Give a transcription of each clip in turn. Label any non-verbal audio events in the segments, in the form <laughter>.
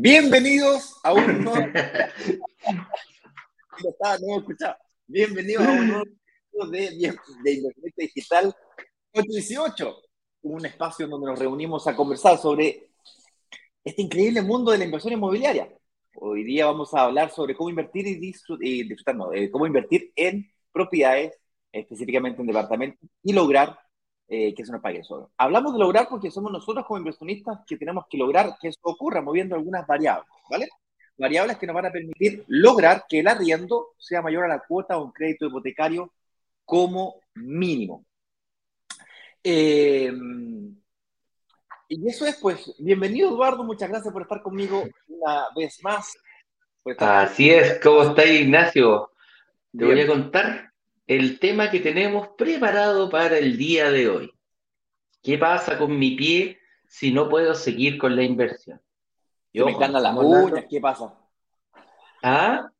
Bienvenidos a un nuevo. <laughs> no Bienvenidos a un nuevo de, de Internet Digital 818, un espacio donde nos reunimos a conversar sobre este increíble mundo de la inversión inmobiliaria. Hoy día vamos a hablar sobre cómo invertir y disfrutar, no, eh, cómo invertir en propiedades, específicamente en departamentos, y lograr eh, que eso nos pague solo. Hablamos de lograr porque somos nosotros como inversionistas que tenemos que lograr que eso ocurra moviendo algunas variables, ¿vale? Variables que nos van a permitir lograr que el arriendo sea mayor a la cuota o un crédito hipotecario como mínimo. Eh, y eso es, pues, bienvenido Eduardo, muchas gracias por estar conmigo una vez más. Así es, ¿cómo está Ignacio? Te voy a contar el tema que tenemos preparado para el día de hoy. ¿Qué pasa con mi pie si no puedo seguir con la inversión? Yo me encantan las uñas, ¿qué pasa? ¿Ah?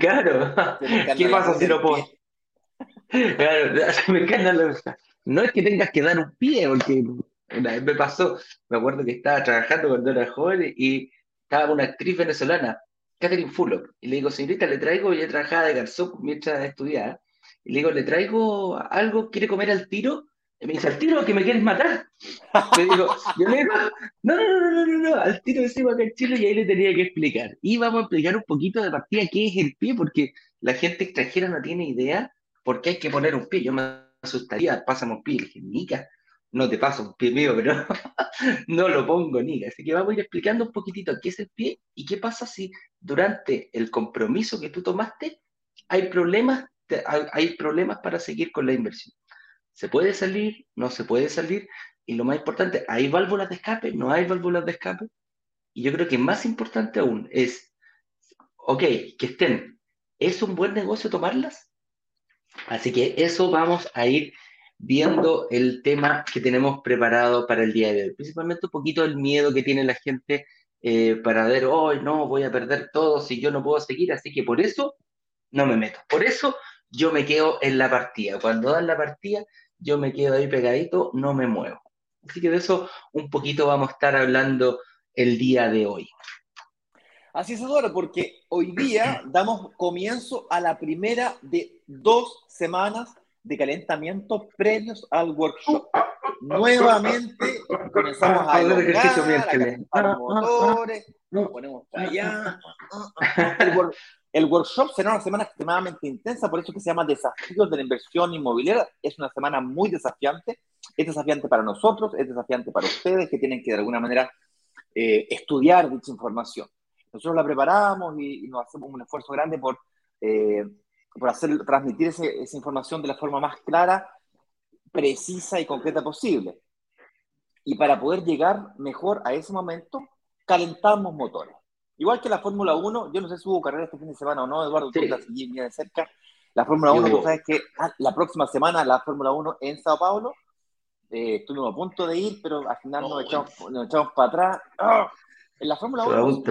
Claro. <laughs> ¿Qué pasa si no puedo? Claro, <laughs> me encantan las No es que tengas que dar un pie, porque una vez me pasó, me acuerdo que estaba trabajando cuando era joven y estaba una actriz venezolana, Catherine Fullock, y le digo, señorita, le traigo, ella trabajaba de garzón mientras estudiaba, y le digo, ¿le traigo algo? ¿Quiere comer al tiro? Y me dice, ¿al tiro que me quieres matar? Le digo, yo le digo, no, no, no, no, no, no, al tiro decimos acá en Chile y ahí le tenía que explicar. Y vamos a explicar un poquito de partida qué es el pie, porque la gente extranjera no tiene idea por qué hay que poner un pie. Yo me asustaría, pásame un pie. Le dije, Nica, no te paso un pie mío, pero <laughs> no lo pongo, Nica. Así que vamos a ir explicando un poquitito qué es el pie y qué pasa si durante el compromiso que tú tomaste hay problemas hay problemas para seguir con la inversión. ¿Se puede salir? ¿No se puede salir? Y lo más importante, ¿hay válvulas de escape? ¿No hay válvulas de escape? Y yo creo que más importante aún es, ok, que estén, ¿es un buen negocio tomarlas? Así que eso vamos a ir viendo el tema que tenemos preparado para el día de hoy. Principalmente un poquito el miedo que tiene la gente eh, para ver, hoy no, voy a perder todo si yo no puedo seguir. Así que por eso no me meto. Por eso yo me quedo en la partida. Cuando dan la partida, yo me quedo ahí pegadito, no me muevo. Así que de eso un poquito vamos a estar hablando el día de hoy. Así es, Eduardo, porque hoy día <clears throat> damos comienzo a la primera de dos semanas de calentamiento previos al workshop. Nuevamente comenzamos a a motores, nos ponemos allá. <laughs> El workshop será una semana extremadamente intensa, por eso que se llama Desafíos de la Inversión Inmobiliaria. Es una semana muy desafiante. Es desafiante para nosotros, es desafiante para ustedes que tienen que de alguna manera eh, estudiar dicha información. Nosotros la preparamos y, nos hacemos un esfuerzo grande por, eh, por hacer, transmitir esa información de la forma más clara, precisa y concreta posible. Y para poder llegar mejor a ese momento, calentamos motores. Igual que la Fórmula 1, yo no sé si hubo carrera este fin de semana o no, Eduardo, tú la seguís bien de cerca. La Fórmula 1, tú sabes que ah, la próxima semana la Fórmula 1 en Sao Paulo, eh, estuvimos a punto de ir, pero al final nos, echamos, nos echamos para atrás. ¡Ah! En la Fórmula 1,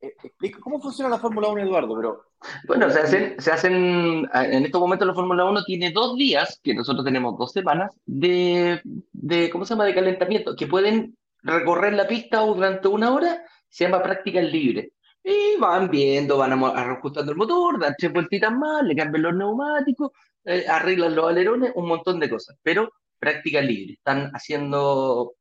eh, explica cómo funciona la Fórmula 1, Eduardo, pero... Bueno, se hacen, se hacen, en estos momentos la Fórmula 1 tiene dos días, que nosotros tenemos dos semanas, de, de, ¿cómo se llama?, de calentamiento, que pueden recorrer la pista durante una hora se llama prácticas libres. Y van viendo, van ajustando el motor, dan tres vueltitas más, le cambian los neumáticos, eh, arreglan los alerones, un montón de cosas. Pero práctica libre. Están haciendo,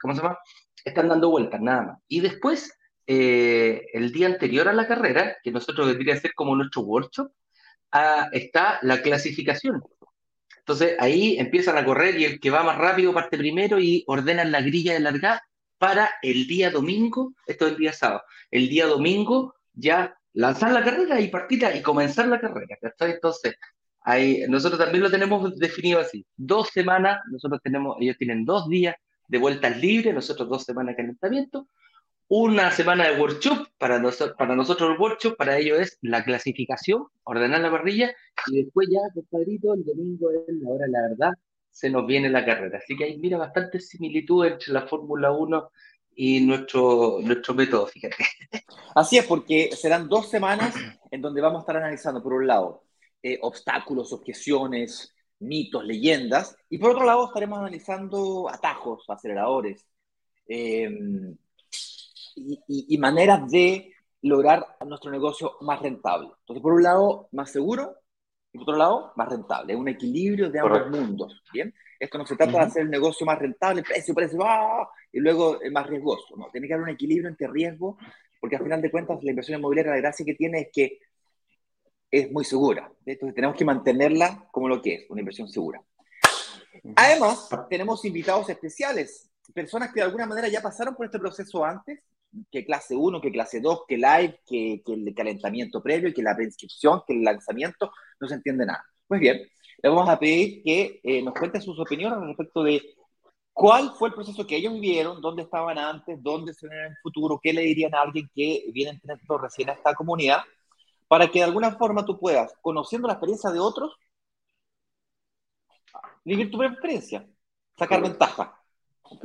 ¿cómo se llama? Están dando vueltas, nada más. Y después, eh, el día anterior a la carrera, que nosotros debería ser como nuestro workshop, ah, está la clasificación. Entonces ahí empiezan a correr y el que va más rápido parte primero y ordenan la grilla de largada para el día domingo, esto es el día sábado, el día domingo ya lanzar la carrera y partir y comenzar la carrera, Entonces, ahí, nosotros también lo tenemos definido así, dos semanas, nosotros tenemos, ellos tienen dos días de vueltas libres, nosotros dos semanas de calentamiento, una semana de workshop, para, nosotros, para nosotros el workshop, para ellos es la clasificación, ordenar la parrilla, y después ya, compadrito, el domingo es la hora, la verdad, se nos viene la carrera. Así que hay, mira, bastante similitud entre la Fórmula 1 y nuestro, nuestro método, fíjate. <laughs> Así es, porque serán dos semanas en donde vamos a estar analizando, por un lado, eh, obstáculos, objeciones, mitos, leyendas, y por otro lado estaremos analizando atajos, aceleradores, em, y, maneras de lograr nuestro negocio más rentable. Entonces, por un lado, más seguro, y por otro lado, más rentable. Es un equilibrio de ambos mundos, ¿bien? Esto no se trata de hacer el negocio más rentable, precio, precio, ¡ah! y luego más riesgoso, ¿no? Tiene que haber un equilibrio entre riesgo, porque al final de cuentas la inversión inmobiliaria, la gracia que tiene es que es muy segura. Entonces tenemos que mantenerla como lo que es, una inversión segura. Además, tenemos invitados especiales, personas que de alguna manera ya pasaron por este proceso antes, que clase 1, que clase 2, que live, que, que el calentamiento previo, que la preinscripción, que el lanzamiento, no se entiende nada. Pues bien, le vamos a pedir que eh, nos cuenten sus opiniones respecto de cuál fue el proceso que ellos vivieron, dónde estaban antes, dónde se ven en el futuro, qué le dirían a alguien que viene entrando recién a esta comunidad, para que de alguna forma tú puedas, conociendo la experiencia de otros, vivir tu propia experiencia, sacar ventaja. ¿Ok?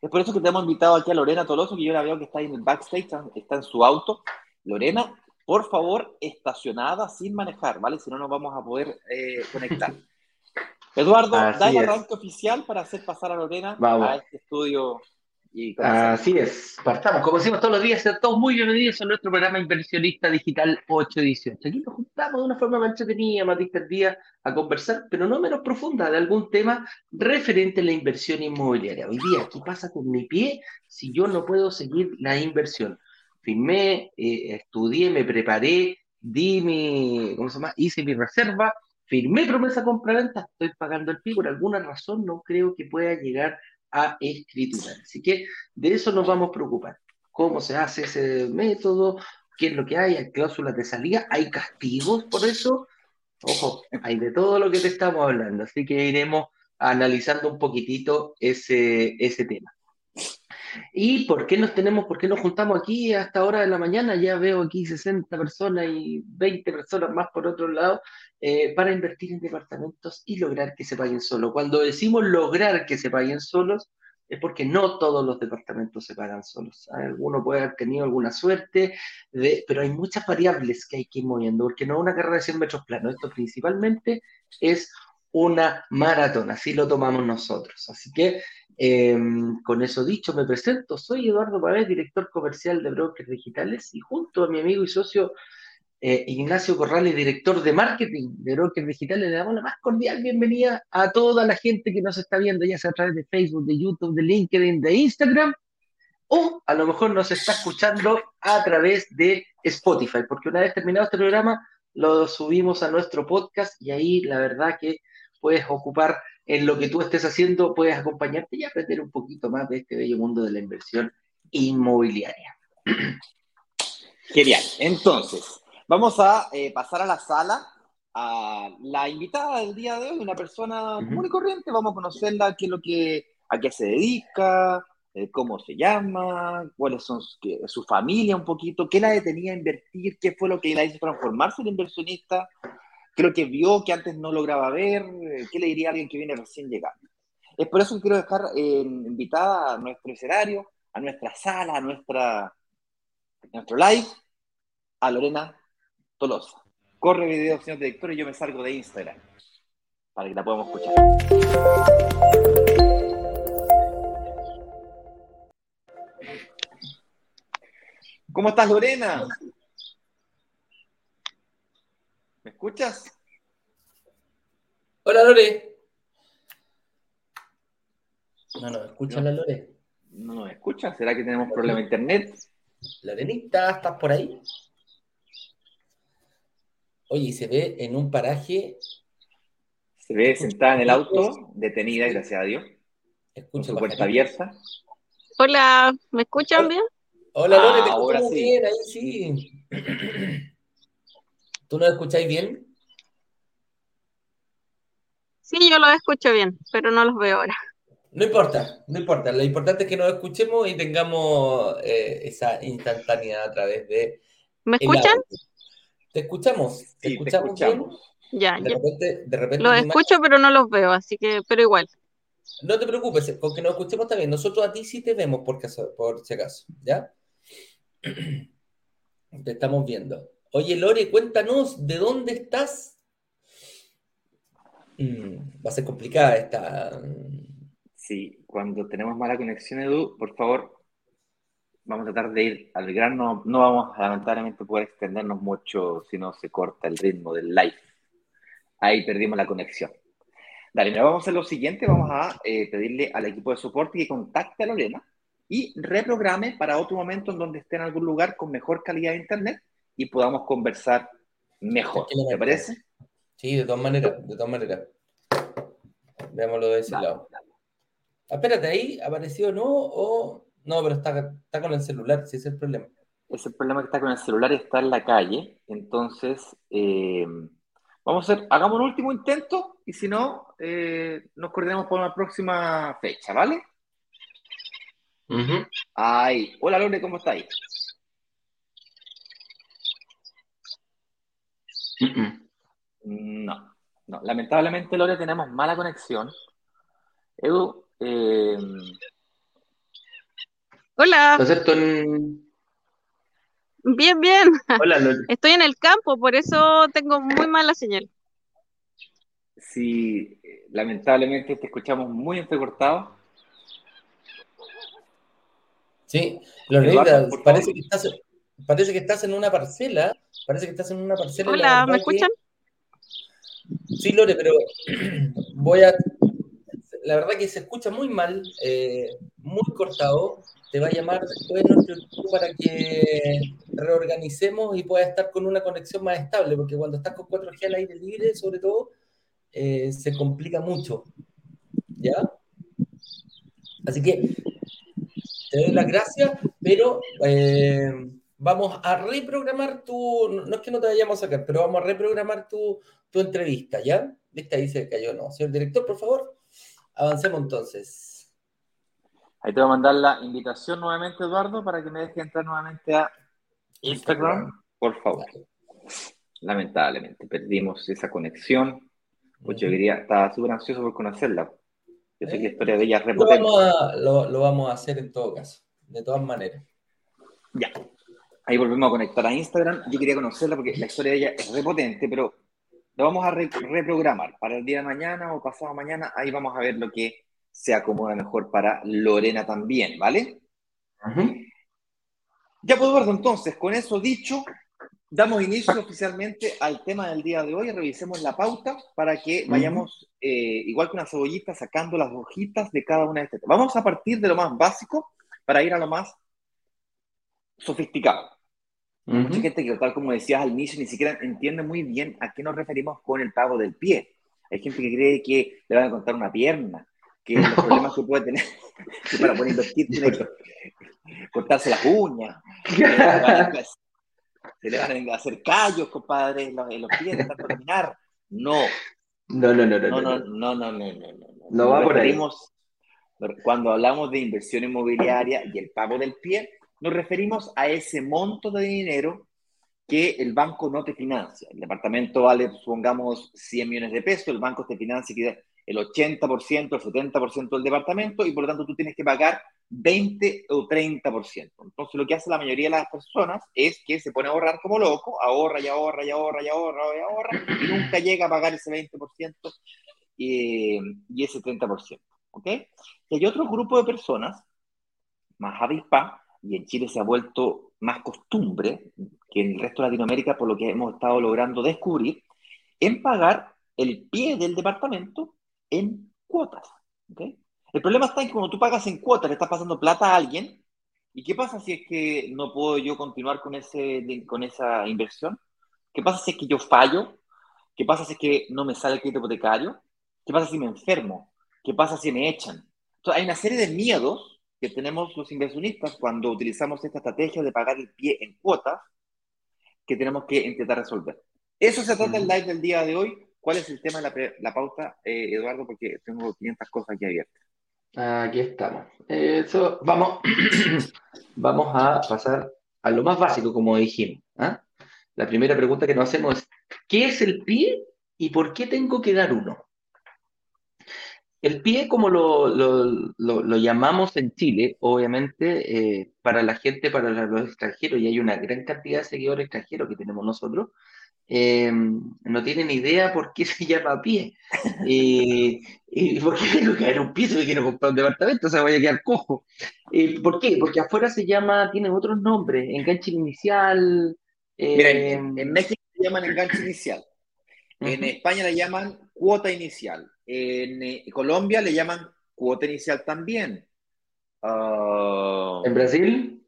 Es por eso que te hemos invitado aquí a Lorena Toloso, que yo la veo que está ahí en el backstage, está en su auto. Lorena, por favor, estacionada sin manejar, ¿vale? Si no, nos vamos a poder eh, conectar. <laughs> Eduardo, da el arranque oficial para hacer pasar a Lorena a este estudio Así es, partamos. Como decimos todos los días, todos muy bienvenidos a nuestro programa Inversionista Digital 818. Aquí nos juntamos de una forma más entretenida, más día a conversar, pero no menos profunda, de algún tema referente a la inversión inmobiliaria. Hoy día, ¿qué pasa con mi pie si yo no puedo seguir la inversión? Firmé, eh, estudié, me preparé, di mi, ¿cómo se llama? Hice mi reserva, firmé promesa compra-venta, estoy pagando el pie, por alguna razón no creo que pueda llegar a escritura. Así que de eso nos vamos a preocupar. ¿Cómo se hace ese método? ¿Qué es lo que hay? ¿Hay cláusulas de salida? ¿Hay castigos por eso? Ojo, hay de todo lo que te estamos hablando. Así que iremos analizando un poquitito ese, ese tema. ¿Y por qué nos tenemos, por qué nos juntamos aquí hasta hora de la mañana? Ya veo aquí 60 personas y 20 personas más por otro lado eh, para invertir en departamentos y lograr que se paguen solos. Cuando decimos lograr que se paguen solos, es porque no todos los departamentos se pagan solos. Alguno puede haber tenido alguna suerte, de, pero hay muchas variables que hay que ir moviendo, porque no es una carrera de 100 metros plano. Esto principalmente es una maratón, así lo tomamos nosotros. Así que Em, con eso dicho, me presento. Soy Eduardo Pavés, director comercial de Brokers Digitales, y junto a mi amigo y socio eh, Ignacio Corrales, director de marketing de Brokers Digitales, le damos la más cordial bienvenida a toda la gente que nos está viendo, ya sea a través de Facebook, de YouTube, de LinkedIn, de Instagram, o a lo mejor nos está escuchando a través de Spotify, porque una vez terminado este programa, lo subimos a nuestro podcast y ahí la verdad que puedes ocupar en lo que tú estés haciendo, puedes acompañarte y aprender un poquito más de este bello mundo de la inversión inmobiliaria. <clears throat> Genial. Entonces, vamos a eh, pasar a la sala. A la invitada del día de hoy, una persona común y corriente, vamos a conocerla, qué es lo que, a qué se dedica, eh, cómo se llama, cuáles son su familia un poquito, qué la detenía a invertir, qué fue lo que la hizo transformarse en inversionista, creo que vio que antes no lograba ver, eh, ¿qué le diría a alguien que viene recién llegando? Es por eso que quiero dejar eh, invitada a nuestro escenario, a nuestra sala, a, nuestra, nuestro live, a Lorena Tolosa. Corre video, señor director, y yo me salgo de Instagram para que la podamos escuchar. ¿Cómo estás, Lorena? ¿Me escuchas? Hola, Lore. No nos escucha la Lore. No nos escucha. ¿Será que tenemos problema de internet? Lorenita, ¿estás por ahí? Oye, se ve en un paraje. Se ve sentada en el auto, detenida, gracias a Dios. Escucha con su puerta abierta. Hola, ¿me escuchan bien? Hola, Lore, te escuchamos bien, ahí sí. <clears throat> ¿Tú nos escucháis bien? Sí, yo los escucho bien, pero no los veo ahora. No importa, no importa. Lo importante es que nos escuchemos y tengamos eh, esa instantaneidad a través de. ¿Me escuchan? Te escuchamos. ¿Te, escuchamos, Bien? Ya, de repente, de repente los escucho, pero no los veo, así que, pero igual. No te preocupes, con que nos escuchemos también. Nosotros a ti sí te vemos por, por si acaso, ¿ya? <clears throat> Te estamos viendo. Oye, Lore, cuéntanos, ¿de dónde estás? Mm, va a ser complicada esta. Sí, cuando tenemos mala conexión, Edu, por favor, vamos a tratar de ir al grano. No vamos a lamentablemente poder extendernos mucho si no se corta el ritmo del live. Ahí perdimos la conexión. Dale, mira, vamos a hacer lo siguiente. Vamos a eh, pedirle al equipo de soporte que contacte a Lorena y reprograme para otro momento en donde esté en algún lugar con mejor calidad de internet y podamos conversar mejor. ¿Te parece? Sí, de todas maneras, de todas maneras. Veámoslo de ese lado. Ah, espérate, ahí apareció no o no, pero está, está con el celular, si ese es el problema. Es el problema que está con el celular y está en la calle. Entonces, eh, vamos a hacer, hagamos un último intento y si no, eh, nos coordinamos por una próxima fecha, ¿vale? Ay, hola Lore, ¿cómo estáis? No, no, lamentablemente Lore tenemos mala conexión. Edu, eh, Hola. Bien, bien. Hola, <laughs> Estoy en el campo, por eso tengo muy mala señal. Sí, lamentablemente te escuchamos muy entrecortado. Sí, Lorena, parece que, estás, parece que estás en una parcela. Parece que estás en una parcela. Hola, ¿me escuchan? Sí, Lore, pero <clears throat> voy a. La verdad que se escucha muy mal, eh, muy cortado. Te va a llamar después nuestro equipo para que reorganicemos y pueda estar con una conexión más estable, porque cuando estás con 4G al aire libre, sobre todo, eh, se complica mucho. ¿Ya? Así que te doy las gracias, pero eh, vamos a reprogramar tu, no es que no te vayamos a sacar, pero vamos a reprogramar tu, tu entrevista, ¿ya? Viste, ahí se cayó, ¿no? Señor director, por favor, avancemos entonces. Ahí te voy a mandar la invitación nuevamente, Eduardo, para que me deje entrar nuevamente a Instagram, por favor. Lamentablemente, perdimos esa conexión. Pues yo quería, estaba súper ansioso por conocerla. Yo sé que la historia de ella es repotente. Lo vamos, a, hacer en todo caso, de todas maneras. Ya. Ahí volvemos a conectar a Instagram. Yo quería conocerla porque la historia de ella es repotente, pero lo vamos a reprogramar para el día de mañana o pasado mañana. Ahí vamos a ver lo que se acomoda mejor para Lorena también, ¿vale? Ya puedo ver, entonces, con eso dicho, Damos inicio oficialmente al tema del día de hoy. Revisemos la pauta para que vayamos, eh, igual que una cebollita, sacando las hojitas de cada una de estas. Vamos a partir de lo más básico para ir a lo más sofisticado. Mucha gente que, tal como decías al inicio, ni siquiera entiende muy bien a qué nos referimos con el pago del pie. Hay gente que cree que le van a contar una pierna, que los problemas que puede tener, <laughs> que para poder invertir <laughs> tiene que cortarse las uñas, <laughs> se le van a hacer callos, compadre, en los, pies, tanto caminar. No. No, no, no, no. No, no, no, no, no, no. No, va por ahí. Cuando hablamos de inversión inmobiliaria y el pago del pie, nos referimos a ese monto de dinero que el banco no te financia. El departamento vale, supongamos, 100 millones de pesos, el banco te financia el 80%, el 70% del departamento y por lo tanto tú tienes que pagar 20 o 30%. Entonces lo que hace la mayoría de las personas es que se pone a ahorrar como loco, ahorra y ahorra y ahorra y ahorra y ahorra y nunca llega a pagar ese 20% y, y ese 30%. ¿Ok? Y hay otro grupo de personas más avispa, y en Chile se ha vuelto más costumbre que en el resto de Latinoamérica, por lo que hemos estado logrando descubrir, en pagar el pie del departamento en cuotas. ¿okay? El problema está en que cuando tú pagas en cuotas, le estás pasando plata a alguien, ¿y qué pasa si es que no puedo yo continuar con, ese, con esa inversión? ¿Qué pasa si es que yo fallo? ¿Qué pasa si es que no me sale el crédito hipotecario? ¿Qué pasa si me enfermo? ¿Qué pasa si me echan? Entonces, hay una serie de miedos que tenemos los inversionistas cuando utilizamos esta estrategia de pagar el pie en cuotas que tenemos que intentar resolver. Eso se trata el live del día de hoy. ¿Cuál es el tema de la, pauta, eh, Eduardo? Porque tengo 500 cosas aquí abiertas. Aquí estamos. Eso, vamos, <coughs> vamos a pasar a lo más básico, como dijimos. ¿ah? La primera pregunta que nos hacemos es, ¿qué es el pie y por qué tengo que dar uno? El pie, como lo, lo, llamamos en Chile, obviamente, eh, para la gente, para los extranjeros, y hay una gran cantidad de seguidores extranjeros que tenemos nosotros, eh, no tienen idea por qué <laughs> se llama pie. Y, y ¿por qué tengo que dar un piso y quiero comprar un departamento? O sea, voy a quedar cojo. Eh, ¿Por qué? Porque afuera se llama, tiene otros nombres, enganche inicial. Eh, en, México se llaman enganche inicial. En España le llaman cuota inicial. En Colombia le llaman cuota inicial también. Ah, ¿En Brasil?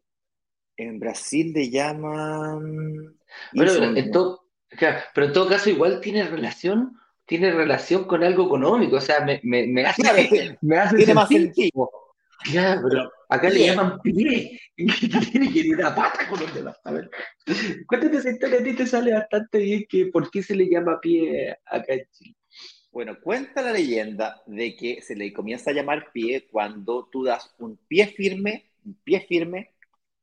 En Brasil le llaman. Bueno, en todo, pero en todo caso, igual tiene relación, tiene relación con algo económico. O sea, me, me, me hace, <laughs> me hace tiene más sentido. Ya, pero acá le llaman pie. <laughs> tiene que ir una pata con los demás. A ver, <laughs> cuéntate esa historia, a ti te sale bastante bien que por qué se le llama pie acá en Chile. Bueno, cuenta la leyenda de que se le comienza a llamar pie cuando tú das un pie firme, un pie firme,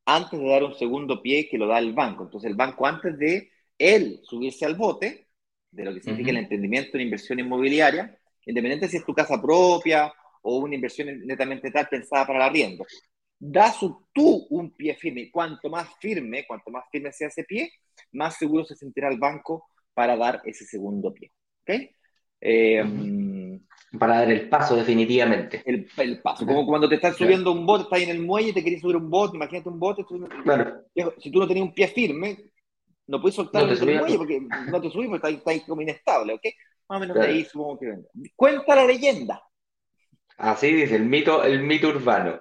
antes de dar un segundo pie que lo da el banco. Entonces el banco antes de él subirse al bote, de lo que significa el emprendimiento en inversión inmobiliaria, independiente si es tu casa propia o una inversión netamente tal pensada para la arriendo, das tú un pie firme. Cuanto más firme, cuanto más firme sea ese pie, más seguro se sentirá el banco para dar ese segundo pie. ¿okay? Em, para dar el paso definitivamente. El, paso, como cuando te estás subiendo un bote, estás en el muelle, te quieres subir un bote, imagínate un bote, si tú no tenías un pie firme, no puedes soltar el muelle porque no te subís porque estás, como inestable, ¿ok? Más o menos de ahí supongo que Cuenta la leyenda. Así dice, el mito, el mito urbano.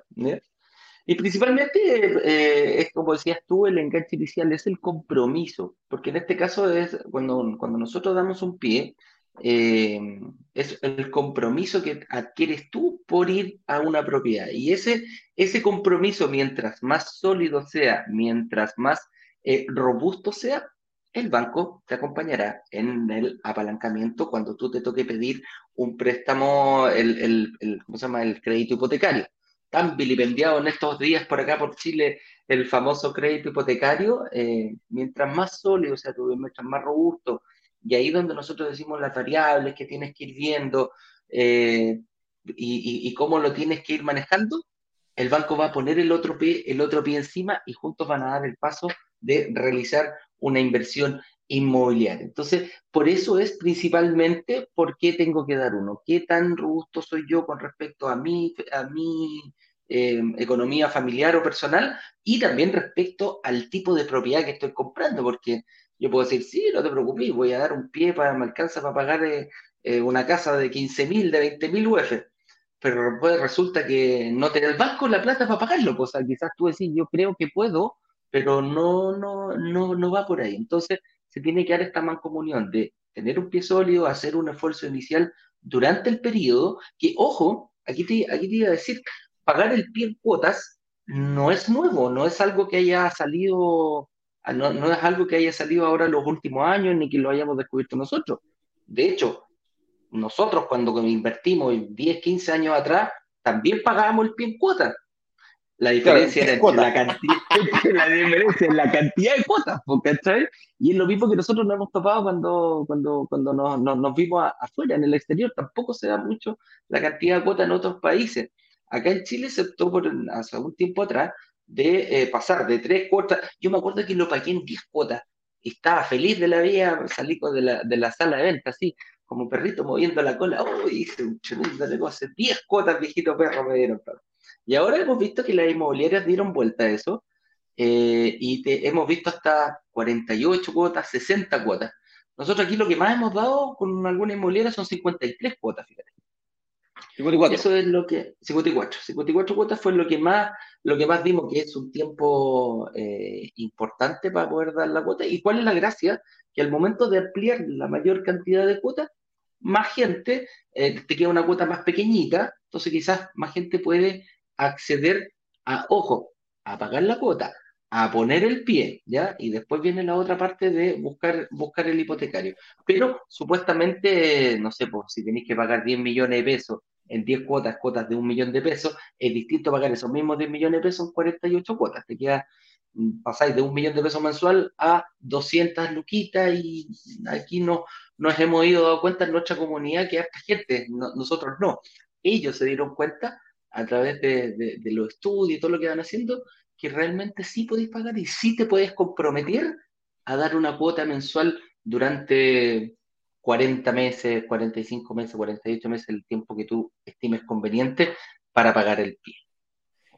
Y principalmente, eh, es como decías tú, el enganche inicial es el compromiso, porque en este caso es cuando, cuando nosotros damos un pie, eh, es el compromiso que adquieres tú por ir a una propiedad. Y ese, ese compromiso, mientras más sólido sea, mientras más eh, robusto sea, el banco te acompañará en el apalancamiento cuando tú te toque pedir un préstamo, el, el, ¿cómo se llama? el crédito hipotecario. Tan vilipendiado en estos días por acá, por Chile, el famoso crédito hipotecario, eh, mientras más sólido sea tu, mientras más robusto, y ahí donde nosotros decimos las variables que tienes que ir viendo eh, y, cómo lo tienes que ir manejando, el banco va a poner el otro, pie, el otro pie encima y juntos van a dar el paso de realizar una inversión inmobiliaria. Entonces, por eso es principalmente por qué tengo que dar uno, qué tan robusto soy yo con respecto a mi, a mi eh, economía familiar o personal y también respecto al tipo de propiedad que estoy comprando, porque yo puedo decir, sí, no te preocupes, voy a dar un pie para me alcanza para pagar eh, eh, una casa de 15 mil, de 20 mil UF. Pero pues resulta que no te da el banco la plata para pagarlo. Pues, quizás tú decís, yo creo que puedo, pero no, no, no, no va por ahí. Entonces, se tiene que dar esta mancomunión de tener un pie sólido, hacer un esfuerzo inicial durante el periodo, que, ojo, aquí te, aquí te iba a decir, pagar el pie en cuotas no es nuevo, no es algo que haya salido no, no, es algo que haya salido ahora en los últimos años ni que lo hayamos descubierto nosotros. De hecho, nosotros cuando invertimos 10, 15 años atrás, también pagábamos el pie en cuotas. La diferencia era la cantidad, <laughs> <laughs> la diferencia en la cantidad de cuotas, ¿cachai? Y es lo mismo que nosotros nos hemos topado cuando, cuando, cuando nos, nos, vimos afuera, en el exterior. Tampoco se da mucho la cantidad de cuotas en otros países. Acá en Chile se optó por, hace algún tiempo atrás, de eh, pasar de tres cuotas. Yo me acuerdo que lo pagué en diez cuotas. Y estaba feliz de la vida, salí de la, de la sala de venta, así, como perrito moviendo la cola. ¡Uy! hice un tremendo negocio. Diez cuotas, viejito perro, me dieron. Y ahora hemos visto que las inmobiliarias dieron vuelta a eso. Eh, y hemos visto hasta 48 cuotas, 60 cuotas. Nosotros aquí lo que más hemos dado con alguna inmobiliaria son 53 cuotas, fíjate. 54. Eso es lo que. 54. 54 cuotas fue lo que más, lo que más dimos, que es un tiempo eh, importante para poder dar la cuota. ¿Y cuál es la gracia? Que al momento de ampliar la mayor cantidad de cuotas, más gente, eh, te queda una cuota más pequeñita, entonces quizás más gente puede acceder a, ojo, a pagar la cuota, a poner el pie, ¿ya? Y después viene la otra parte de buscar, buscar el hipotecario. Pero supuestamente, no sé, pues si tenéis que pagar 10 millones de pesos en 10 cuotas, cuotas de un millón de pesos, es distinto pagar esos mismos 10 millones de pesos en 48 cuotas. Te queda, mm, pasáis de un millón de pesos mensual a 200 luquitas y aquí no nos hemos ido dado cuenta en nuestra comunidad que esta gente, nosotros no. Ellos se dieron cuenta a través de, de, los estudios y todo lo que van haciendo que realmente sí podéis pagar y sí te puedes comprometer a dar una cuota mensual durante 40 meses, 45 meses, 48 meses, el tiempo que tú estimes conveniente para pagar el pie.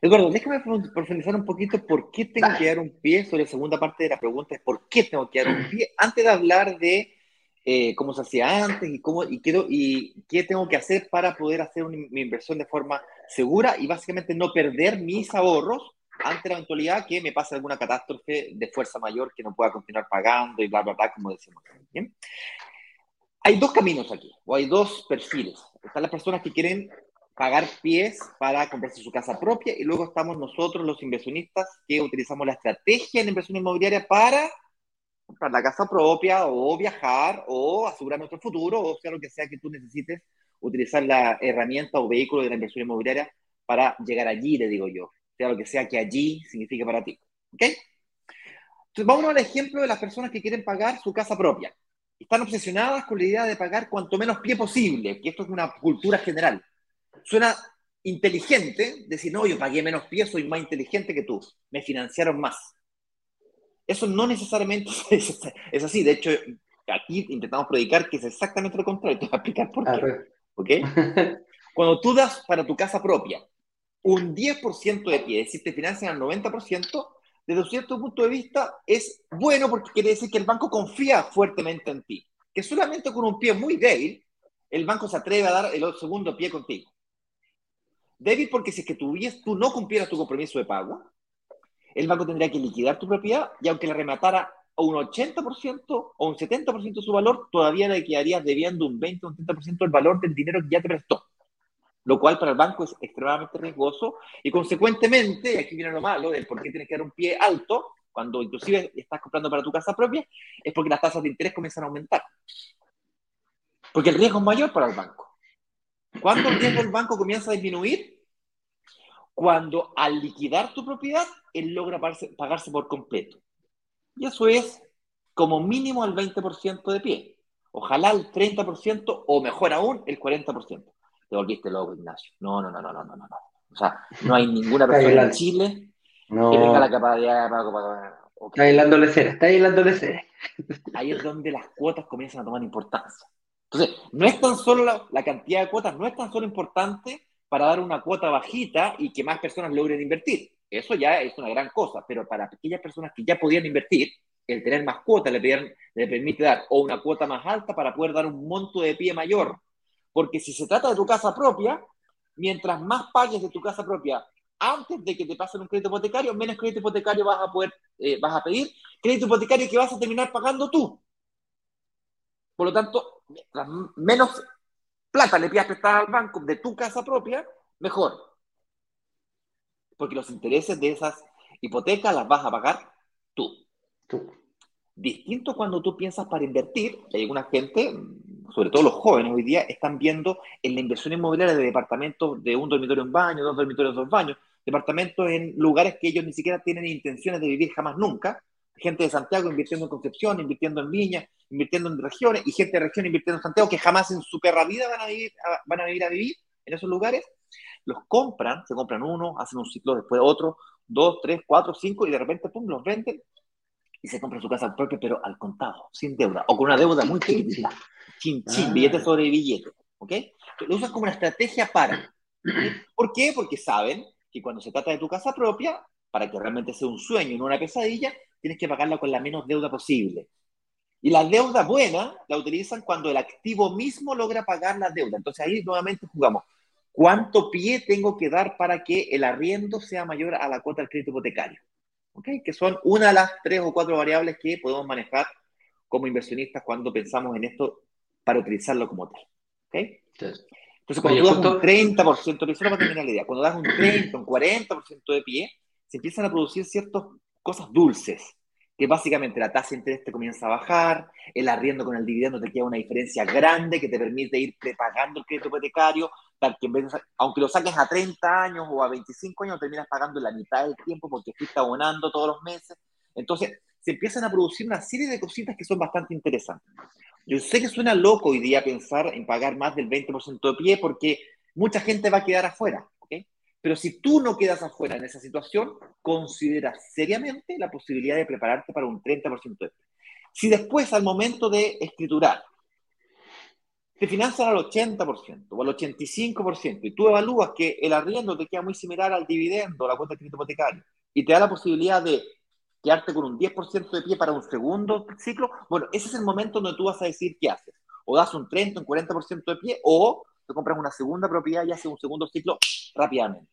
Eduardo, déjame profundizar un poquito por qué tengo que dar un pie sobre la segunda parte de la pregunta, es por qué tengo que dar un pie, antes de hablar de eh, cómo se hacía antes y, cómo, y, quiero, y qué tengo que hacer para poder hacer mi inversión de forma segura y básicamente no perder mis ahorros ante la eventualidad que me pase alguna catástrofe de fuerza mayor que no pueda continuar pagando y bla, bla, bla, como decimos. ¿bien? Hay dos caminos aquí, o hay dos perfiles. Están las personas que quieren pagar pies para comprarse su casa propia y luego estamos nosotros, los inversionistas, que utilizamos la estrategia en inversión inmobiliaria para comprar la casa propia o viajar o asegurar nuestro futuro o sea lo que sea que tú necesites utilizar la herramienta o vehículo de la inversión inmobiliaria para llegar allí, le digo yo sea lo que sea que allí signifique para ti. ¿Ok? Entonces, vamos al ejemplo de las personas que quieren pagar su casa propia. Están obsesionadas con la idea de pagar cuanto menos pie posible, que esto es una cultura general. Suena inteligente decir, no, yo pagué menos pie, soy más inteligente que tú, me financiaron más. Eso no necesariamente <laughs> es, así. De hecho, aquí intentamos predicar que es exactamente lo contrario. Te voy a explicar por qué. ¿Ok? <laughs> Cuando tú das para tu casa propia un 10% de pie, es decir, te financian al 90%, desde un cierto punto de vista es bueno porque quiere decir que el banco confía fuertemente en ti. Que solamente con un pie muy débil, el banco se atreve a dar el segundo pie contigo. Débil porque si es que tú, tú no cumplieras tu compromiso de pago, el banco tendría que liquidar tu propiedad y aunque le rematara un 80% o un 70% de su valor, todavía le quedarías debiendo un 20 o un 30% del valor del dinero que ya te prestó lo cual para el banco es extremadamente riesgoso y consecuentemente, aquí viene lo malo del por qué tienes que dar un pie alto, cuando inclusive estás comprando para tu casa propia, es porque las tasas de interés comienzan a aumentar. Porque el riesgo es mayor para el banco. ¿Cuándo el riesgo del banco comienza a disminuir? Cuando al liquidar tu propiedad, él logra pagarse, por completo. Y eso es como mínimo el 20% de pie. Ojalá el 30% o mejor aún el 40% te volviste loco, Ignacio. No, no, no, no, no, no, no. O sea, no hay ninguna persona en Chile que tenga la capacidad de pagar. Está ahí la adolescencia, está ahí la adolescencia. Ahí es donde las cuotas comienzan a tomar importancia. Entonces, no es tan solo la, la, cantidad de cuotas, no es tan solo importante para dar una cuota bajita y que más personas logren invertir. Eso ya es una gran cosa, pero para aquellas personas que ya podían invertir, el tener más cuotas le, le permite dar o una cuota más alta para poder dar un monto de pie mayor porque si se trata de tu casa propia, mientras más pagues de tu casa propia antes de que te pasen un crédito hipotecario, menos crédito hipotecario vas a poder, eh, vas a pedir, crédito hipotecario que vas a terminar pagando tú. Por lo tanto, mientras menos plata le pidas prestada al banco de tu casa propia, mejor. Porque los intereses de esas hipotecas las vas a pagar tú. tú. Distinto cuando tú piensas para invertir, hay alguna gente, sobre todo los jóvenes hoy día, están viendo en la inversión inmobiliaria de departamentos de un dormitorio, un baño, dos dormitorios, dos baños, departamentos en lugares que ellos ni siquiera tienen intenciones de vivir jamás nunca. Gente de Santiago invirtiendo en Concepción, invirtiendo en Viña, invirtiendo en regiones, y gente de región invirtiendo en Santiago que jamás en su perra vida van a, vivir, van a vivir a vivir en esos lugares. Los compran, se compran uno, hacen un ciclo, después otro, dos, tres, cuatro, cinco, y de repente, pum, los venden y se compra su casa propia, pero al contado, sin deuda, o con una deuda muy chiquitita, chin, chin, ah. billete sobre billete, ¿ok? Lo usas como una estrategia para. ¿Por qué? Porque saben que cuando se trata de tu casa propia, para que realmente sea un sueño no una pesadilla, tienes que pagarla con la menos deuda posible. Y la deuda buena la utilizan cuando el activo mismo logra pagar la deuda. Entonces ahí nuevamente jugamos. ¿Cuánto pie tengo que dar para que el arriendo sea mayor a la cuota del crédito hipotecario? Que son una de las tres o cuatro variables que podemos manejar como inversionistas cuando pensamos en esto para utilizarlo como tal. ¿okay? Entonces, cuando tú das un 30%, solo para terminar la idea, cuando das un 30, un 40% de pie, se empiezan a producir ciertas cosas dulces, que básicamente la tasa de interés te comienza a bajar, el arriendo con el dividendo te queda una diferencia grande que te permite ir prepagando el crédito hipotecario, que aunque lo saques a 30 años o a 25 años, terminas pagando la mitad del tiempo porque fuiste abonando todos los meses. Entonces, se empiezan a producir una serie de cositas que son bastante interesantes. Yo sé que suena loco hoy día pensar en pagar más del 20% de pie porque mucha gente va a quedar afuera. Pero si tú no quedas afuera en esa situación, considera seriamente la posibilidad de prepararte para un 30% de pie. Si después, al momento de escriturar, te financian al 80% o al 85% y tú evalúas que el arriendo te queda muy similar al dividendo, la cuenta de crédito hipotecario, y te da la posibilidad de quedarte con un 10% de pie para un segundo ciclo, bueno, ese es el momento donde tú vas a decir qué haces. O das un 30, un 40% de pie, o te compras una segunda propiedad y haces un segundo ciclo rápidamente.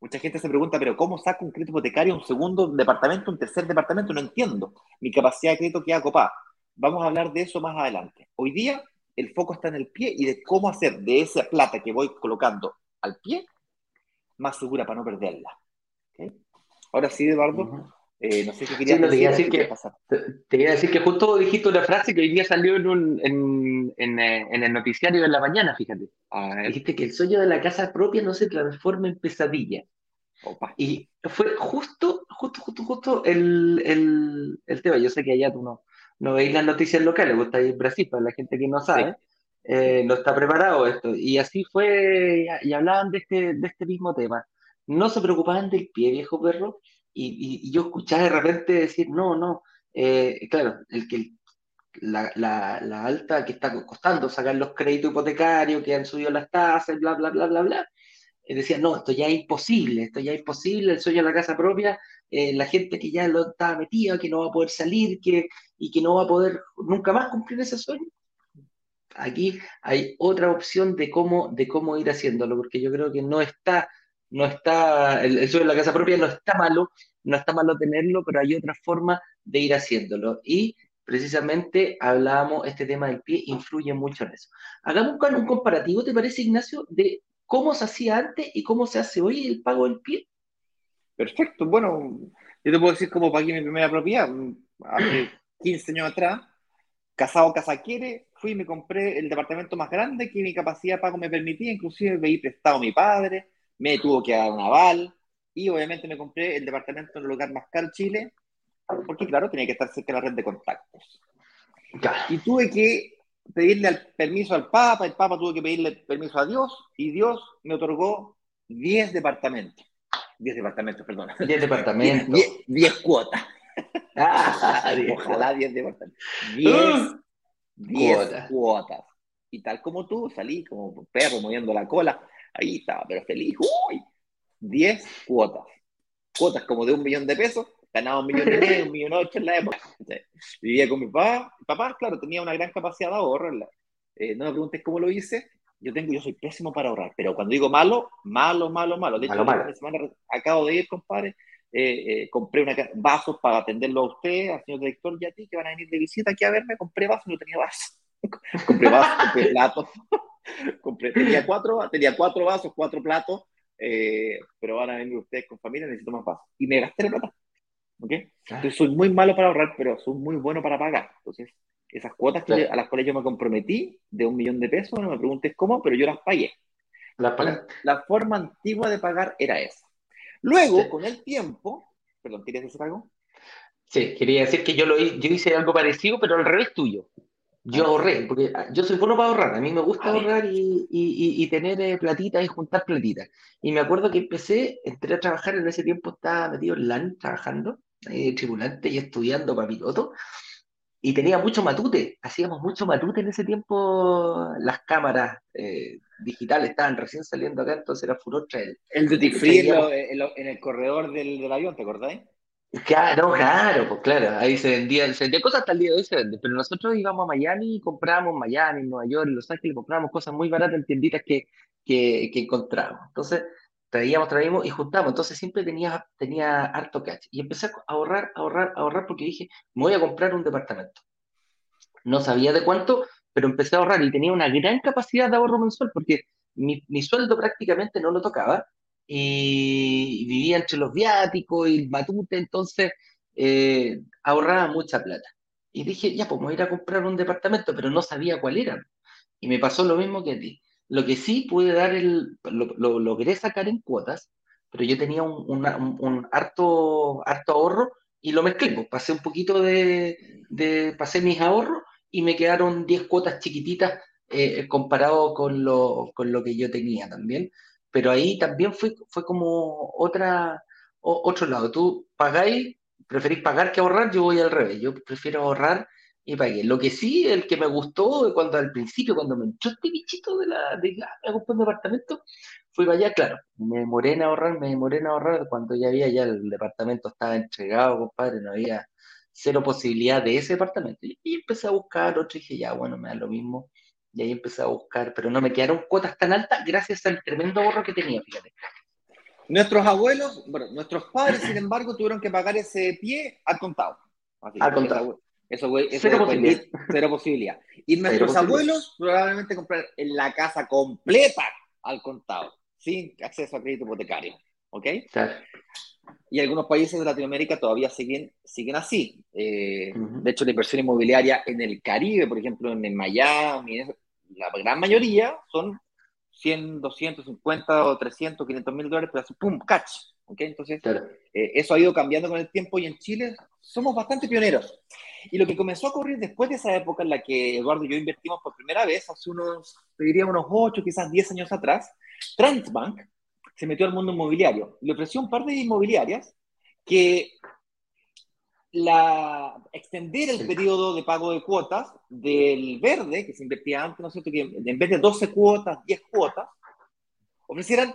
Mucha gente se pregunta, pero ¿cómo saco un crédito hipotecario, un segundo departamento, un tercer departamento? No entiendo. Mi capacidad de crédito queda copada. Vamos a hablar de eso más adelante. Hoy día el foco está en el pie y de cómo hacer de esa plata que voy colocando al pie más segura para no perderla. Ahora sí, Eduardo, eh, no sé qué querías decir. Te, decir que, te, quería decir que justo dijiste una frase que hoy día salió en, un, en, en, eh, en el noticiario de la mañana, fíjate. Dijiste que el sueño de la casa propia no se transforma en pesadilla. Y fue justo, justo, justo, justo el, el, el, tema. Yo sé que allá tú no, no veis las noticias locales, vos estáis en Brasil, para la gente que no sabe, eh, no está preparado esto. Y así fue, y hablaban de este, de este mismo tema. No se preocupaban del pie, viejo perro, y, yo escuchaba de repente decir, no, no, eh, claro, el que la, la, la, alta que está costando sacar los créditos hipotecarios, que han subido las tasas, bla, bla, bla, bla, bla, eh, decía, no, esto ya es imposible, esto ya es imposible, el sueño de la casa propia, eh, la gente que ya lo está metida, que no va a poder salir, que, y que no va a poder nunca más cumplir ese sueño. Aquí hay otra opción de cómo, de cómo ir haciéndolo, porque yo creo que no está no está, el, sueño de la casa propia no está malo, no está malo tenerlo, pero hay otra forma de ir haciéndolo. Y precisamente hablábamos, este tema del pie influye mucho en eso. Hagamos un comparativo, ¿te parece, Ignacio, de cómo se hacía antes y cómo se hace hoy el pago del pie? Perfecto, bueno, yo te puedo decir cómo pagué mi primera propiedad. Hace 15 años atrás, casado casa quiere, fui y me compré el departamento más grande que mi capacidad de pago me permitía, inclusive veí prestado a mi padre, me tuvo que dar un aval y obviamente me compré el departamento en el lugar más caro Chile, porque claro, tenía que estar cerca de la red de contactos. Y tuve que pedirle el permiso al Papa, el Papa tuvo que pedirle permiso a Dios y Dios me otorgó 10 departamentos. 10 departamentos, perdón. 10 <laughs> departamentos. 10 cuotas. Ah, Ojalá 10 departamentos. 10 cuotas. Y tal como tú, salí como perro moviendo la cola. Ahí estaba, pero feliz. ¡Uy! 10 cuotas. Cuotas como de un millón de pesos. Ganaba un millón de pesos, un millón ocho en la época. vivía con mi papá. Mi papá, claro, tenía una gran capacidad de ahorro. Eh, no me preguntes cómo lo hice. Yo tengo, yo soy pésimo para ahorrar, pero cuando digo malo, malo, malo, malo. De hecho, malo, semana acabo de ir, compadre. Eh, eh, compré una, vasos para atenderlo a usted, al señor director y a ti que van a venir de visita aquí a verme. Compré vasos, no tenía vasos. <laughs> compré vasos, compré platos. <laughs> compré, tenía, cuatro, tenía cuatro vasos, cuatro platos, eh, pero van a venir ustedes con familia, necesito más vasos. Y me gasté la plata. ¿okay? Entonces soy muy malo para ahorrar, pero soy muy bueno para pagar. Entonces, esas cuotas a las cuales yo me comprometí de un millón de pesos, no me preguntes cómo, pero yo las pagué. La, la, forma antigua de pagar era esa. Luego, con el tiempo, perdón, ¿querías decir algo? Sí, quería decir que yo, lo, yo hice algo parecido, pero al revés tuyo. Yo ahorré, porque ah, yo soy bueno para ahorrar, a mí me gusta ahorrar y, y, y tener eh, platitas y juntar platitas. Y me acuerdo que empecé, entré a trabajar, en ese tiempo estaba metido en LAN trabajando, eh, tribunante y estudiando para piloto, y tenía mucho matute, hacíamos mucho matute en ese tiempo, las cámaras eh, digitales estaban recién saliendo acá, entonces era furor traer. El duty free en, el corredor del, del avión, ¿te acordáis? Claro, claro, pues claro, ahí se vendían, se vendía cosas hasta el día de hoy se vende, pero nosotros íbamos a Miami y comprábamos Miami, Nueva York, Los Ángeles, comprábamos cosas muy baratas en tienditas que, que, que encontrábamos. Entonces, traíamos, traíamos y juntamos. Entonces siempre tenía, tenía harto cash. Y empecé a ahorrar, ahorrar, ahorrar porque dije, me voy a comprar un departamento. No sabía de cuánto, pero empecé a ahorrar y tenía una gran capacidad de ahorro mensual porque mi, mi sueldo prácticamente no lo tocaba y vivía entre los viáticos y el matute, entonces eh, ahorraba mucha plata. Y dije, ya, pues voy a ir a comprar un departamento, pero no sabía cuál era. Y me pasó lo mismo que a ti. Lo que sí pude dar, el, lo, logré sacar en cuotas, pero yo tenía un, un, harto, harto ahorro y lo mezclé. Pues, pasé un poquito de, de, pasé mis ahorros y me quedaron 10 cuotas chiquititas eh, comparado con lo, con lo que yo tenía también pero ahí también fue, fue como otra, otro lado. Tú pagáis, preferís pagar que ahorrar, yo voy al revés. Yo prefiero ahorrar y pagué. Lo que sí, el que me gustó cuando al principio, cuando me entró este bichito de la de ah, me un departamento, fui para allá, claro, me demoré en ahorrar, me demoré en ahorrar cuando ya había ya el departamento estaba entregado, compadre, no había cero posibilidad de ese departamento. Y, empecé a buscar otro y dije, ya, bueno, me da lo mismo. Y ahí empecé a buscar, pero no me quedaron cuotas tan altas gracias al tremendo ahorro que tenía, fíjate. Nuestros abuelos, bueno, nuestros padres, sin embargo, tuvieron que pagar ese pie al contado. al contado. Eso, fue, cero, posibilidad. cero posibilidad. Y nuestros abuelos probablemente comprar la casa completa al contado, sin acceso a crédito hipotecario. ¿Ok? Y algunos países de Latinoamérica todavía siguen, siguen así. Eh, de hecho, la inversión inmobiliaria en el Caribe, por ejemplo, en Miami, la gran mayoría son 100, 250 o 300, 500 mil dólares, pero así, ¡pum! ¡catch! ¿Okay? Entonces, eh, eso ha ido cambiando con el tiempo y en Chile somos bastante pioneros. Y lo que comenzó a ocurrir después de esa época en la que Eduardo y yo invertimos por primera vez, hace unos, te diría unos 8, quizás 10 años atrás, Transbank se metió al mundo inmobiliario. Le ofreció un par de inmobiliarias que la, extender el periodo de pago de cuotas del verde, que se invertía antes, ¿no es cierto? Que en vez de 12 cuotas, 10 cuotas, ofrecieran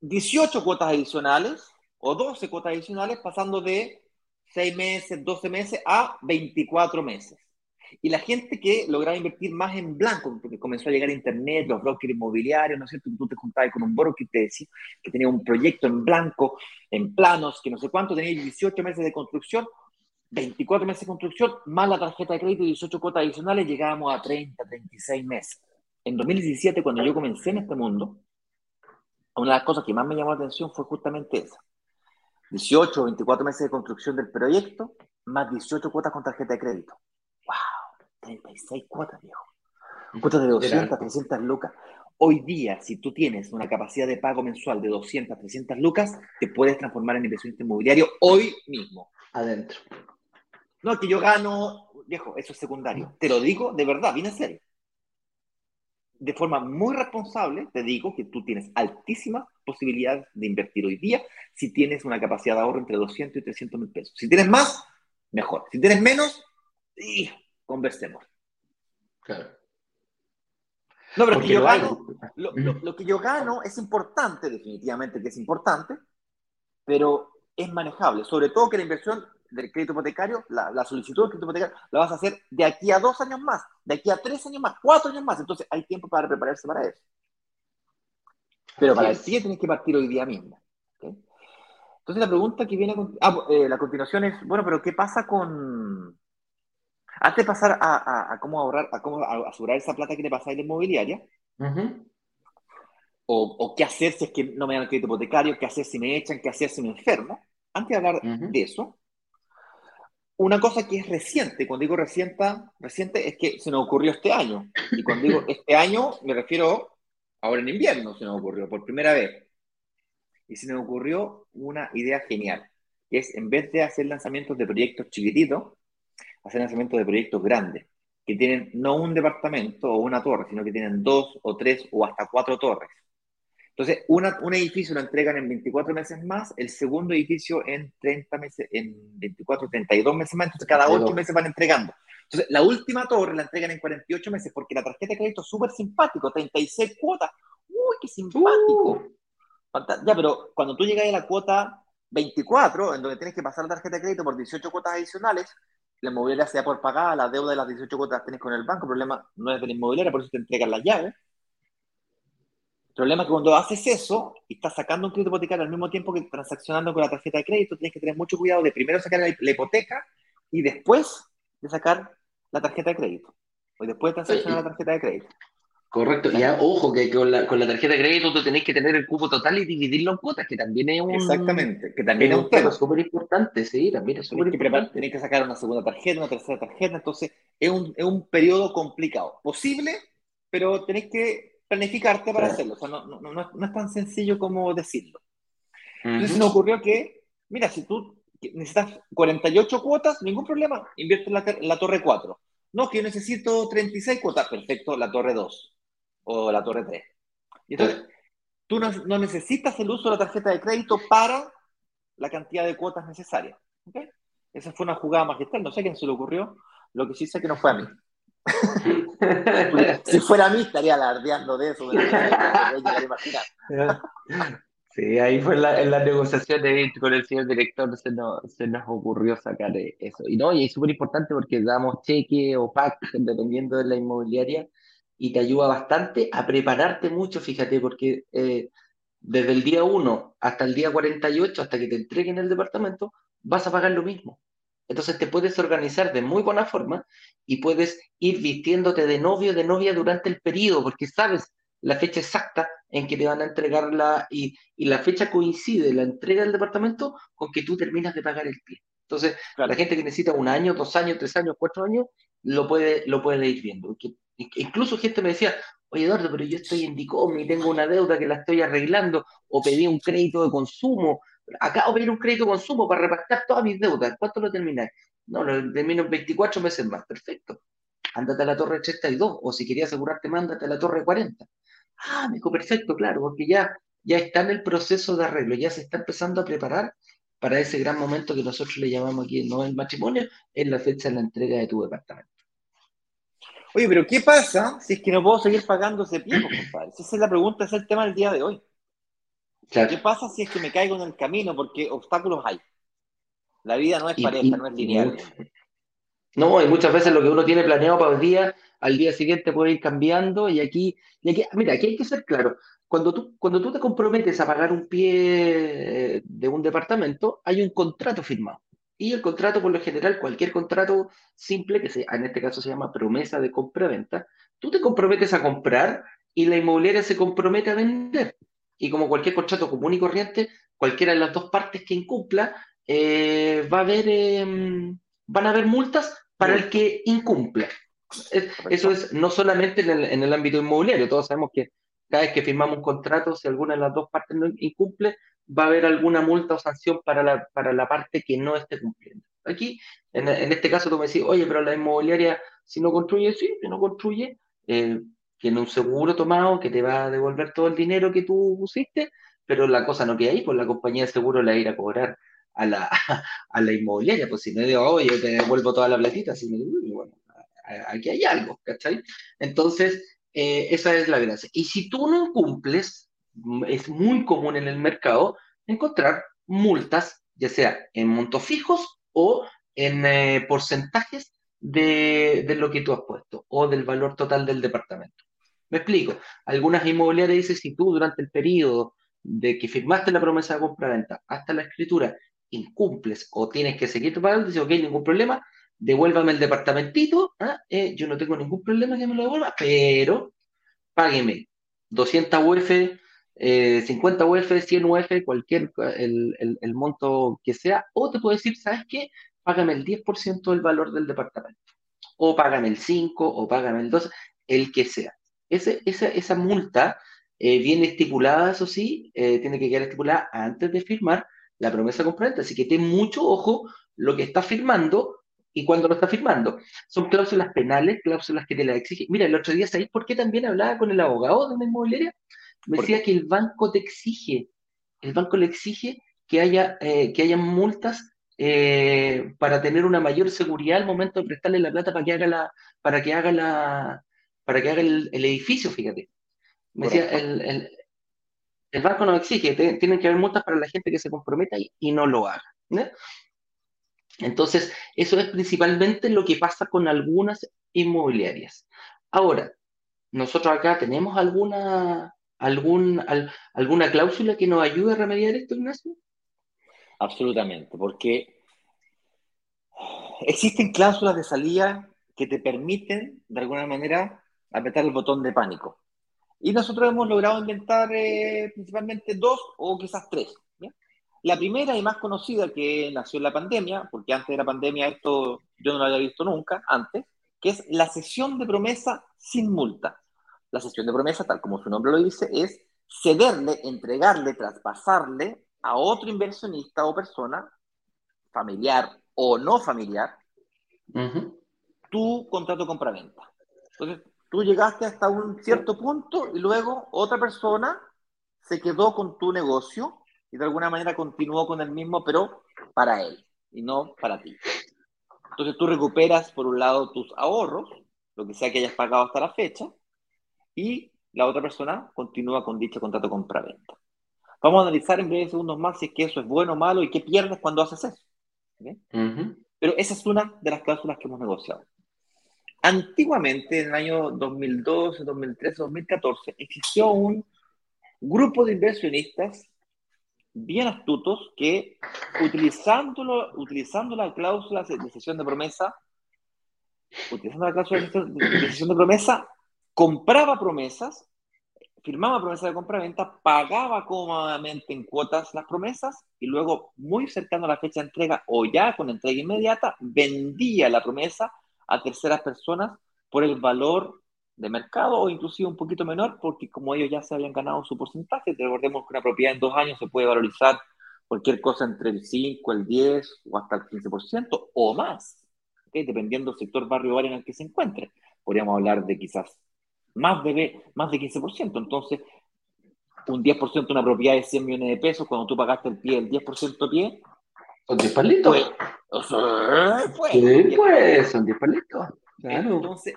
18 cuotas adicionales o 12 cuotas adicionales, pasando de 6 meses, 12 meses a 24 meses. Y la gente que lograba invertir más en blanco, porque comenzó a llegar Internet, los brokers inmobiliarios, ¿no es cierto? Tú te juntabas con un broker que te decía que tenía un proyecto en blanco, en planos, que no sé cuánto, tenía 18 meses de construcción, 24 meses de construcción, más la tarjeta de crédito y 18 cuotas adicionales, llegábamos a 30, 36 meses. En 2017, cuando yo comencé en este mundo, una de las cosas que más me llamó la atención fue justamente esa. 18 o 24 meses de construcción del proyecto, más 18 cuotas con tarjeta de crédito. ¡Wow! 36 cuotas, viejo. Cuotas de 200, 300 lucas. Hoy día, si tú tienes una capacidad de pago mensual de 200, 300 lucas, te puedes transformar en inversionista inmobiliario hoy mismo. Adentro. No, que yo gano, viejo, eso es secundario. Te lo digo de verdad, viene en serio de forma muy responsable, te digo que tú tienes altísimas posibilidades de invertir hoy día si tienes una capacidad de ahorro entre 200 y 300 mil pesos. Si tienes más, mejor. Si tienes menos, y conversemos. Claro. No, pero yo gano, lo, que yo gano es importante, definitivamente que es importante, pero es manejable. Sobre todo que la inversión del crédito hipotecario, la, solicitud del crédito hipotecario, la vas a hacer de aquí a dos años más, de aquí a tres años más, cuatro años más. Entonces hay tiempo para prepararse para eso. Pero para el sí tienes que partir hoy día mismo. Entonces la pregunta que viene a, ah, eh, la continuación es, bueno, pero ¿qué pasa con... Antes de pasar a, cómo ahorrar, a cómo asegurar esa plata que le pasa a la inmobiliaria, o, qué hacer si es que no me dan el crédito hipotecario, qué hacer si me echan, qué hacer si me enfermo, antes de hablar de eso, una cosa que es reciente, cuando digo reciente, reciente es que se nos ocurrió este año. Y cuando digo este año, me refiero ahora en invierno, se nos ocurrió por primera vez. Y se nos ocurrió una idea genial, que es en vez de hacer lanzamientos de proyectos chiquititos, hacer lanzamientos de proyectos grandes, que tienen no un departamento o una torre, sino que tienen dos o tres o hasta cuatro torres. Entonces, un edificio lo entregan en 24 meses más, el segundo edificio en 30 meses, en 24, 32 meses más, entonces cada 8 meses van entregando. Entonces, la última torre la entregan en 48 meses porque la tarjeta de crédito es súper simpático, 36 cuotas. ¡Uy, qué simpático! Ya, pero cuando tú llegas a la cuota 24, en donde tienes que pasar la tarjeta de crédito por 18 cuotas adicionales, la inmobiliaria se da por pagada, la deuda de las 18 cuotas las tienes con el banco, el problema no es de la inmobiliaria, por eso te entregan las llaves. El problema es que cuando haces eso y estás sacando un crédito hipotecario al mismo tiempo que transaccionando con la tarjeta de crédito, tienes que tener mucho cuidado de primero sacar la, hipoteca y después de sacar la tarjeta de crédito. O después de transaccionar la tarjeta de crédito. Correcto. Y ojo, que con la, con la, tarjeta de crédito tú tenés que tener el cupo total y dividirlo en cuotas, que también es un... Exactamente, que también es un tema. súper importante, sí, también es súper importante. Tenés que sacar una segunda tarjeta, una tercera tarjeta, entonces es un, es un periodo complicado. Posible, pero tenés que planificarte para hacerlo. O sea, no, no, no, es tan sencillo como decirlo. Entonces me ocurrió que, mira, si tú necesitas 48 cuotas, ningún problema, invierte en la, torre 4. No, que yo necesito 36 cuotas, perfecto, la torre 2 o la torre 3. entonces, tú no, necesitas el uso de la tarjeta de crédito para la cantidad de cuotas necesarias. Esa fue una jugada magistral, no sé a quién se le ocurrió, lo que sí sé que no fue a mí. <laughs> <laughs> si fuera a mí estaría alardeando de eso, <laughs> Sí, ahí fue en la, en la negociación de, con el señor director, se nos, se nos ocurrió sacar eso. Y no, y es súper importante porque damos cheque o pack, dependiendo de la inmobiliaria, y te ayuda bastante a prepararte mucho, fíjate, porque eh, desde el día 1 hasta el día 48, hasta que te entreguen el departamento, vas a pagar lo mismo. Entonces te puedes organizar de muy buena forma y puedes ir vistiéndote de novio o de novia durante el periodo, porque sabes la fecha exacta en que te van a entregarla y, y la fecha coincide la entrega del departamento con que tú terminas de pagar el pie. Entonces, la gente que necesita un año, dos años, tres años, cuatro años, lo puede, lo puede ir viendo. Incluso gente me decía, oye Eduardo, pero yo estoy en DICOM y tengo una deuda que la estoy arreglando, o pedí un crédito de consumo, acabo de pedir un crédito de consumo para repactar todas mis deudas, ¿cuánto lo termináis? No, lo termino en 24 meses más, perfecto. Ándate a la torre 32, o si querías asegurarte, mándate a la torre 40. Ah, me dijo, perfecto, claro, porque ya, ya está en el proceso de arreglo, ya se está empezando a preparar para ese gran momento que nosotros le llamamos aquí no el matrimonio, es la fecha de la entrega de tu departamento. Oye, pero ¿qué pasa si es que no puedo seguir pagando ese pie, compadre? Esa es la pregunta, ese es el tema del día de hoy. ¿Qué pasa si es que me caigo en el camino? Porque obstáculos hay. La vida no es pareja, no es lineal. No, y muchas veces lo que uno tiene planeado para el día, al día siguiente puede ir cambiando. Y aquí, y aquí mira, aquí hay que ser claro. Cuando tú, cuando tú te comprometes a pagar un pie de un departamento, hay un contrato firmado. Y el contrato, por lo general, cualquier contrato simple, que sea, en este caso se llama promesa de compra-venta, tú te comprometes a comprar y la inmobiliaria se compromete a vender. Y como cualquier contrato común y corriente, cualquiera de las dos partes que incumpla, eh, va a haber, em, van a haber multas para el que incumpla. eso es no solamente en el, en el ámbito inmobiliario, todos sabemos que cada vez que firmamos un contrato, si alguna de las dos partes no incumple, va a haber alguna multa o sanción para la, para la parte que no esté cumpliendo. Aquí, en, este caso, tú me decís, oye, pero la inmobiliaria, si no construye, sí, si no construye, eh, tiene un seguro tomado que te va a devolver todo el dinero que tú pusiste, pero la cosa no queda ahí, pues la compañía de seguro la irá a cobrar a la, <laughs> a la inmobiliaria, pues si me digo, oye, te devuelvo toda la platita, si digo, bueno, aquí hay algo, ¿cachai? Entonces, eh, esa es la gracia. Y si tú no cumples, es muy común en el mercado encontrar multas, ya sea en montos fijos o en eh, porcentajes de, de, lo que tú has puesto o del valor total del departamento. Me explico. Algunas inmobiliarias dicen si tú durante el periodo de que firmaste la promesa de compra-venta hasta la escritura incumples o tienes que seguir pagando, dice, ok, ningún problema, devuélvame el departamentito, ¿ah? eh, yo no tengo ningún problema que me lo devuelva, pero págueme 200 UF, 50 UF, 100 UF, cualquier el, monto que sea, o te puedo decir, ¿sabes qué? Págame el 10% del valor del departamento, o págame el 5, o págame el 2, el que sea. Ese, esa, esa multa eh, viene estipulada, eso sí, eh, tiene que quedar estipulada antes de firmar la promesa compraventa. Así que ten mucho ojo lo que está firmando y cuando lo está firmando. Son cláusulas penales, cláusulas que te las exigen. Mira, el otro día, ¿sabéis por qué también hablaba con el abogado de una inmobiliaria? Me decía que el banco te exige, el banco le exige que haya, eh, que haya multas eh, para tener una mayor seguridad al momento de prestarle la plata para que haga la, para que haga la, para que haga el, edificio, fíjate. Me decía, el, el, banco no exige, tienen que haber multas para la gente que se comprometa y, no lo haga. Entonces, eso es principalmente lo que pasa con algunas inmobiliarias. Ahora, nosotros acá tenemos alguna, algún, alguna cláusula que nos ayude a remediar esto, Ignacio. Absolutamente, porque existen cláusulas de salida que te permiten, de alguna manera, apretar el botón de pánico. Y nosotros hemos logrado inventar eh, principalmente dos o quizás tres. La primera y más conocida que nació en la pandemia, porque antes de la pandemia esto yo no lo había visto nunca antes, que es la sesión de promesa sin multa. La sesión de promesa, tal como su nombre lo dice, es cederle, entregarle, traspasarle a otro inversionista o persona, familiar o no familiar, tu contrato compra-venta. Entonces, tú llegaste hasta un cierto punto y luego otra persona se quedó con tu negocio y de alguna manera continuó con el mismo, pero para él. y no para ti. Entonces tú recuperas, por un lado, tus ahorros, lo que sea que hayas pagado hasta la fecha, y la otra persona continúa con dicho contrato compra-venta. Vamos a analizar en breves segundos más si es que eso es bueno o malo y qué pierdes cuando haces eso. Pero esa es una de las cláusulas que hemos negociado. Antiguamente, en el año 2012, 2013, 2014, existió un grupo de inversionistas bien astutos que, utilizando la cláusula de sesión de promesa, utilizando la cláusula de sesión de promesa, compraba promesas, firmaba promesas de compra-venta, pagaba cómodamente en cuotas las promesas y luego, muy cercano a la fecha de entrega o ya con entrega inmediata, vendía la promesa a terceras personas por el valor de mercado o inclusive un poquito menor, porque como ellos ya se habían ganado su porcentaje, recordemos que una propiedad en dos años se puede valorizar cualquier cosa entre el 5, el 10 o hasta el 15% o más, dependiendo del sector barrio área en el que se encuentre. Podríamos hablar de quizás más de, más de 15%. Entonces, un 10% de una propiedad de 100 millones de pesos, cuando tú pagaste el pie, el 10% pie. Son 10 palitos. Pues, sí, pues, son 10 palitos. Entonces,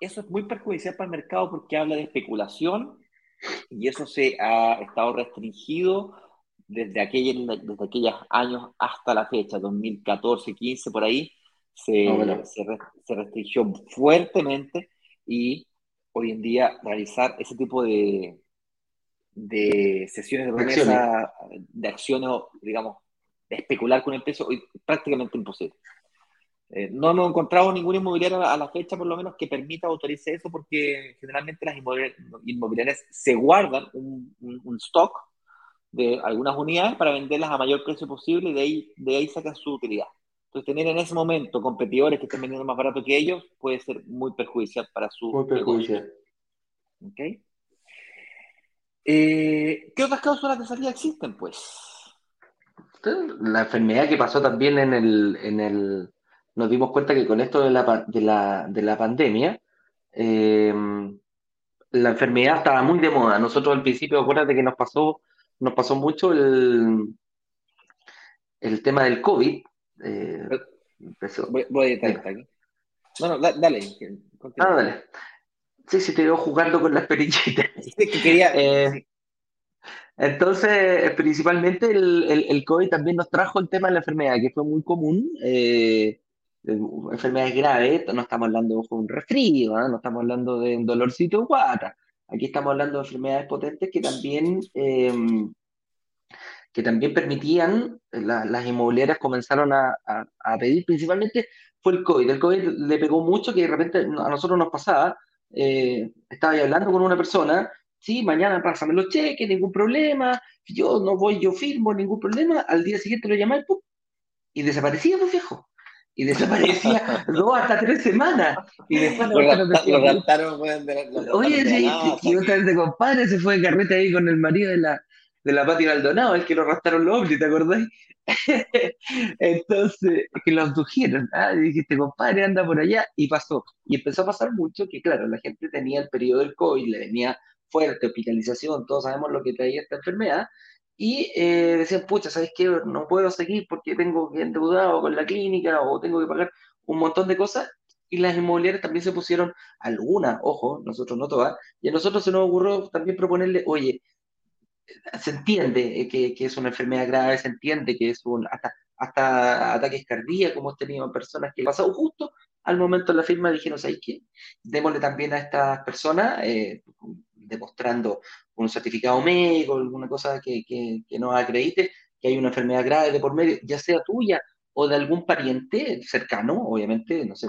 eso es muy perjudicial para el mercado porque habla de especulación y eso se ha estado restringido desde, aquel, desde aquellos años hasta la fecha, 2014, 15, por ahí, se, se, se restringió fuertemente y hoy en día realizar ese tipo de, de sesiones de promesa, de acciones, digamos, especular con el peso, hoy prácticamente imposible. Eh, no hemos encontrado ninguna inmobiliaria a la fecha, por lo menos, que permita autorice eso, porque generalmente las inmobiliarias, se guardan un, un, stock de algunas unidades para venderlas a mayor precio posible y de ahí, de ahí sacan su utilidad. Entonces, tener en ese momento competidores que estén vendiendo más barato que ellos puede ser muy perjudicial para su. Muy perjudicial. ¿Okay? Eh, ¿Qué otras cláusulas de salida existen, pues? La enfermedad que pasó también en el, en el. Nos dimos cuenta que con esto de la, de la, de la pandemia, eh, la enfermedad estaba muy de moda. Nosotros al principio, acuérdate que nos pasó, nos pasó mucho el, el tema del COVID, eh, voy, a editar aquí. No, no, dale. Ah, dale. Sí, sí, te veo jugando con las <laughs> perillitas. Eh, entonces, principalmente el, el, COVID también nos trajo el tema de la enfermedad, que fue muy común. Eh, enfermedades graves, no estamos hablando de un resfrío, ¿ah? no estamos hablando de un dolorcito de guata. Aquí estamos hablando de enfermedades potentes que también que también permitían, eh, las inmobiliarias comenzaron a, pedir, principalmente fue el COVID. El COVID le pegó mucho que de repente a nosotros nos pasaba, eh, estaba hablando con una persona, sí, mañana pásame los cheques, ningún problema, yo no voy, yo firmo, ningún problema, al día siguiente lo llamé y desaparecía, pues viejo. Y desaparecía <laughs> dos hasta tres semanas. Y después lo, raptaron, Oye, sí, y otra vez de compadre se fue de carreta ahí con el marido de la, de la Pati Maldonado, es que lo arrastraron los ovnis, ¿te acordáis? <laughs> Entonces, que lo abdujeron, ¿ah? y dijiste, compadre, anda por allá, y pasó. Y empezó a pasar mucho que, claro, la gente tenía el periodo del COVID, le venía fuerte, hospitalización, todos sabemos lo que traía esta enfermedad, y eh, decían, pucha, ¿sabes qué? No puedo seguir porque tengo que endeudado con la clínica o tengo que pagar un montón de cosas, y las inmobiliarias también se pusieron algunas, ojo, nosotros no todas, y a nosotros se nos ocurrió también proponerle, oye, se entiende que, que, es una enfermedad grave, se entiende que es un, hasta, hasta ataques cardíacos, hemos tenido personas que pasado justo al momento de la firma dijeron, ¿sabes qué? Démosle también a estas personas, eh, demostrando un certificado médico, alguna cosa que, que, que, nos acredite que hay una enfermedad grave de por medio, ya sea tuya o de algún pariente cercano, obviamente, no sé,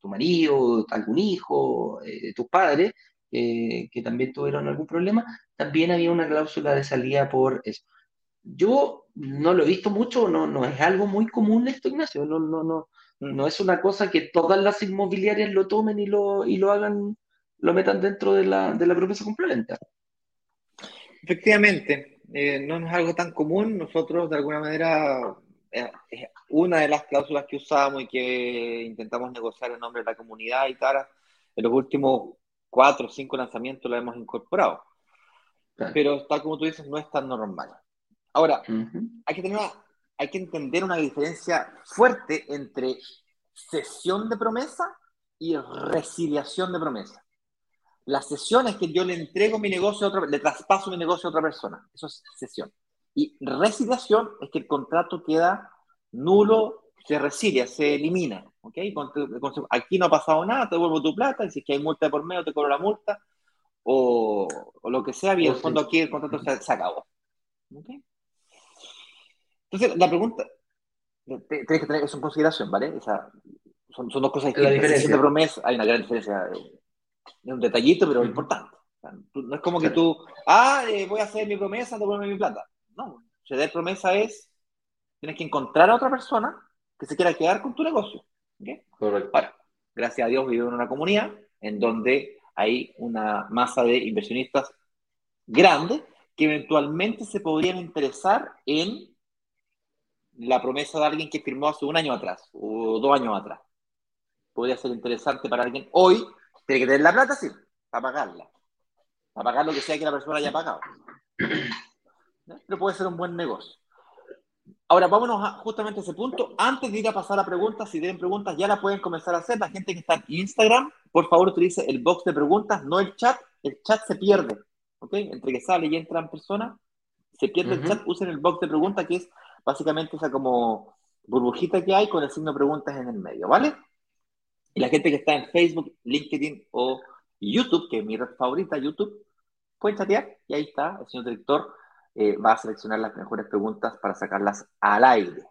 tu marido, algún hijo, eh, tus padres, que también tuvieron algún problema, también había una cláusula de salida por eso. Yo no lo he visto mucho, no, no es algo muy común esto, Ignacio, no, no, no, mm. no es una cosa que todas las inmobiliarias lo tomen y lo, y lo hagan, lo metan dentro de la, de la promesa complementaria. Efectivamente, eh, no es algo tan común, nosotros de alguna manera eh, una de las cláusulas que usamos y que intentamos negociar en nombre de la comunidad y tal, en los últimos cuatro o cinco lanzamientos lo hemos incorporado. Pero tal como tú dices, no es tan normal. Ahora, hay, que tener hay que entender una diferencia fuerte entre cesión de promesa y resiliación de promesa. La cesión es que yo le entrego mi negocio a otra, le traspaso mi negocio a otra persona. Eso es cesión. Y resiliación es que el contrato queda nulo, se resilia, se elimina. ¿okay? Aquí no ha pasado nada, te devuelvo tu plata, y si es que hay multa por medio, te cobro la multa, o, lo que sea, y en el fondo aquí el contrato se, acabó. Entonces, la pregunta, tienes que tener eso en consideración, ¿vale? son, son, dos cosas distintas. La diferencia. Promesa, hay una gran diferencia. Es un detallito, pero importante. no es como que tú, ah, eh, voy a hacer mi promesa, devuelve mi plata. No, ceder promesa es, tienes que encontrar a otra persona que se quiera quedar con tu negocio. Correcto. Ahora, gracias a Dios vivo en una comunidad en donde hay una masa de inversionistas grande que eventualmente se podrían interesar en la promesa de alguien que firmó hace un año atrás o dos años atrás. Podría ser interesante para alguien. Hoy tiene que tener la plata, sí, para pagarla. Para pagar lo que sea que la persona haya pagado. Pero puede ser un buen negocio. Ahora, vámonos a justamente ese punto. Antes de ir a pasar a preguntas, si tienen preguntas, ya la pueden comenzar a hacer. La gente que está en Instagram, por favor, utilice el box de preguntas, no el chat. El chat se pierde. ¿Ok? Entre que sale y entra en persona, se pierde el chat. Usen el box de preguntas, que es básicamente esa como burbujita que hay con el signo preguntas en el medio, ¿vale? Y la gente que está en Facebook, LinkedIn o YouTube, que es mi red favorita, YouTube, pueden chatear y ahí está, el señor director eh, va a seleccionar las mejores preguntas para sacarlas al aire.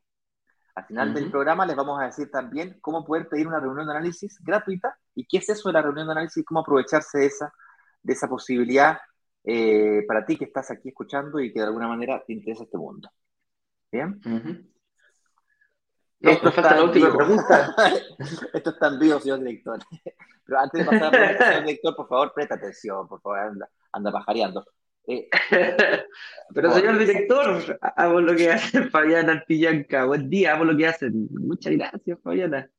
Al final del programa les vamos a decir también cómo poder pedir una reunión de análisis gratuita y qué es eso de la reunión de análisis y cómo aprovecharse de esa, de esa posibilidad eh, para ti que estás aquí escuchando y que de alguna manera te interesa este mundo. ¿Bien? Esto está la última pregunta. <laughs> Esto está en vivo, señor director. <laughs> Pero antes de pasar a la pregunta, señor director, por favor, presta atención, por favor, anda, anda pajareando. Eh, <laughs> Pero señor director, hago lo que hace Fabiana Altillanca. Buen día, hago lo que hacen. Muchas gracias, Fabiana.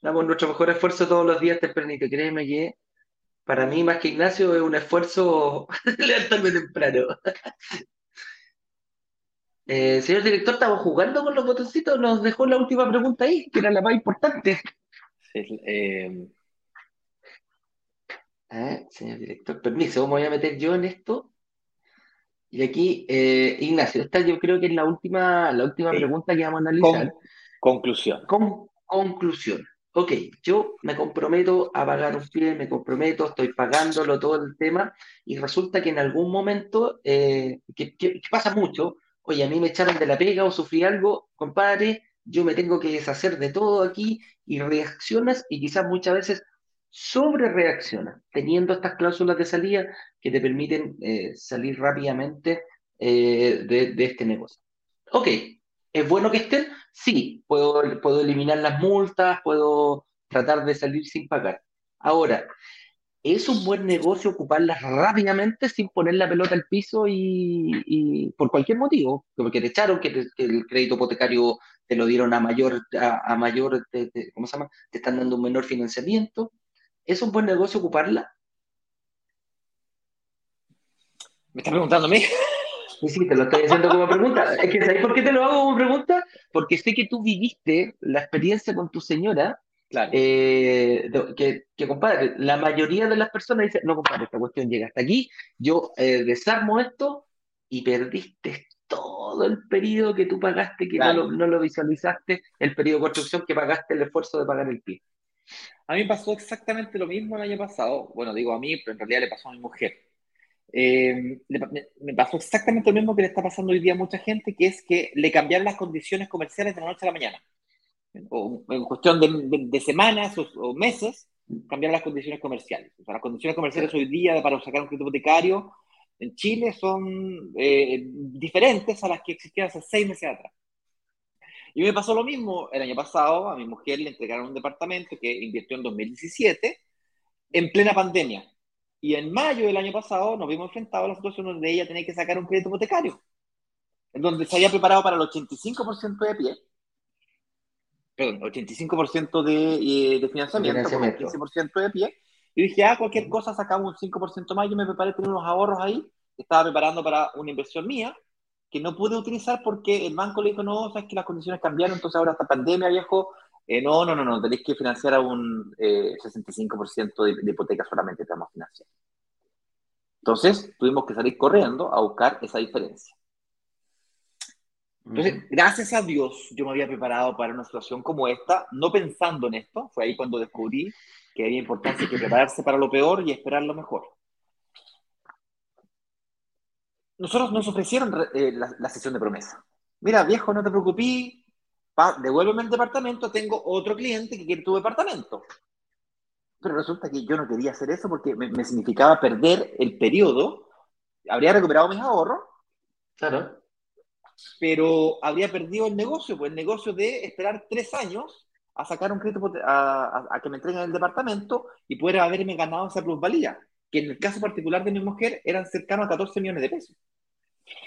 Damos nuestro mejor esfuerzo todos los días tempranito. Créeme que para mí, más que Ignacio, es un esfuerzo levantarme temprano. Eh, señor director, estamos jugando con los botoncitos, nos dejó la última pregunta ahí, que era la más importante. Eh, eh, señor director, permiso, ¿cómo voy a meter yo en esto? Y aquí, Ignacio, esta yo creo que es la última, la última pregunta que vamos a analizar. conclusión. Con, conclusión. Ok, yo me comprometo a pagar un pie, me comprometo, estoy pagándolo todo el tema, y resulta que en algún momento, que pasa mucho, oye, a mí me echaron de la pega o sufrí algo, compadre, yo me tengo que deshacer de todo aquí y reaccionas y quizás muchas veces sobre reaccionas, teniendo estas cláusulas de salida que te permiten eh, salir rápidamente eh, de, este negocio. Ok, ¿es bueno que estén? Sí, puedo, puedo eliminar las multas, puedo tratar de salir sin pagar. Ahora, es un buen negocio ocuparlas rápidamente sin poner la pelota al piso y, por cualquier motivo, como que te echaron, que, el crédito hipotecario te lo dieron a mayor, a, mayor, ¿cómo se llama? Te están dando un menor financiamiento. ¿Es un buen negocio ocuparla? ¿Me estás preguntando a mí? Sí, sí, te lo estoy haciendo como pregunta. Es que, ¿sabes por qué te lo hago como pregunta? Porque sé que tú viviste la experiencia con tu señora Claro. Eh, que, compadre, la mayoría de las personas dicen, no, compadre, esta cuestión llega hasta aquí, yo eh, desarmo esto y perdiste todo el periodo que tú pagaste, que no, lo, visualizaste, el periodo de construcción que pagaste el esfuerzo de pagar el pie. A mí me pasó exactamente lo mismo el año pasado. Bueno, digo a mí, pero en realidad le pasó a mi mujer. Eh, me, pasó exactamente lo mismo que le está pasando hoy día a mucha gente, que es que le cambiaron las condiciones comerciales de la noche a la mañana o en cuestión de, semanas o, meses, cambiar las condiciones comerciales. O sea, las condiciones comerciales hoy día para sacar un crédito hipotecario en Chile son eh, diferentes a las que existían hace seis meses atrás. Y me pasó lo mismo el año pasado, a mi mujer le entregaron un departamento que invirtió en 2017 en plena pandemia. Y en mayo del año pasado nos vimos enfrentados a la situación donde ella tenía que sacar un crédito hipotecario, en donde se había preparado para el 85% de pie, perdón, 85% de, eh, de financiamiento, con 15% de pie. Y dije, ah, cualquier cosa sacamos un 5% más. Yo me preparé, tenía unos ahorros ahí, estaba preparando para una inversión mía. que no pude utilizar porque el banco le dijo, no, sabes que las condiciones cambiaron, entonces ahora esta pandemia, viejo, eh, no, no, no, no, tenéis que financiar a un 65% eh, de, de, hipoteca solamente te vamos a financiar. Entonces, tuvimos que salir corriendo a buscar esa diferencia. Entonces, gracias a Dios, yo me había preparado para una situación como esta, no pensando en esto, fue ahí cuando descubrí que había importancia que prepararse para lo peor y esperar lo mejor. Nosotros nos ofrecieron eh, la, sesión de promesa. Mira, viejo, no te preocupes, devuélveme el departamento, tengo otro cliente que quiere tu departamento. Pero resulta que yo no quería hacer eso porque me, me significaba perder el periodo, habría recuperado mis ahorros. Claro pero habría perdido el negocio, pues el negocio de esperar tres años a sacar un crédito, a, que me entreguen el departamento y poder haberme ganado esa plusvalía, que en el caso particular de mi mujer eran cercanos a 14 millones de pesos.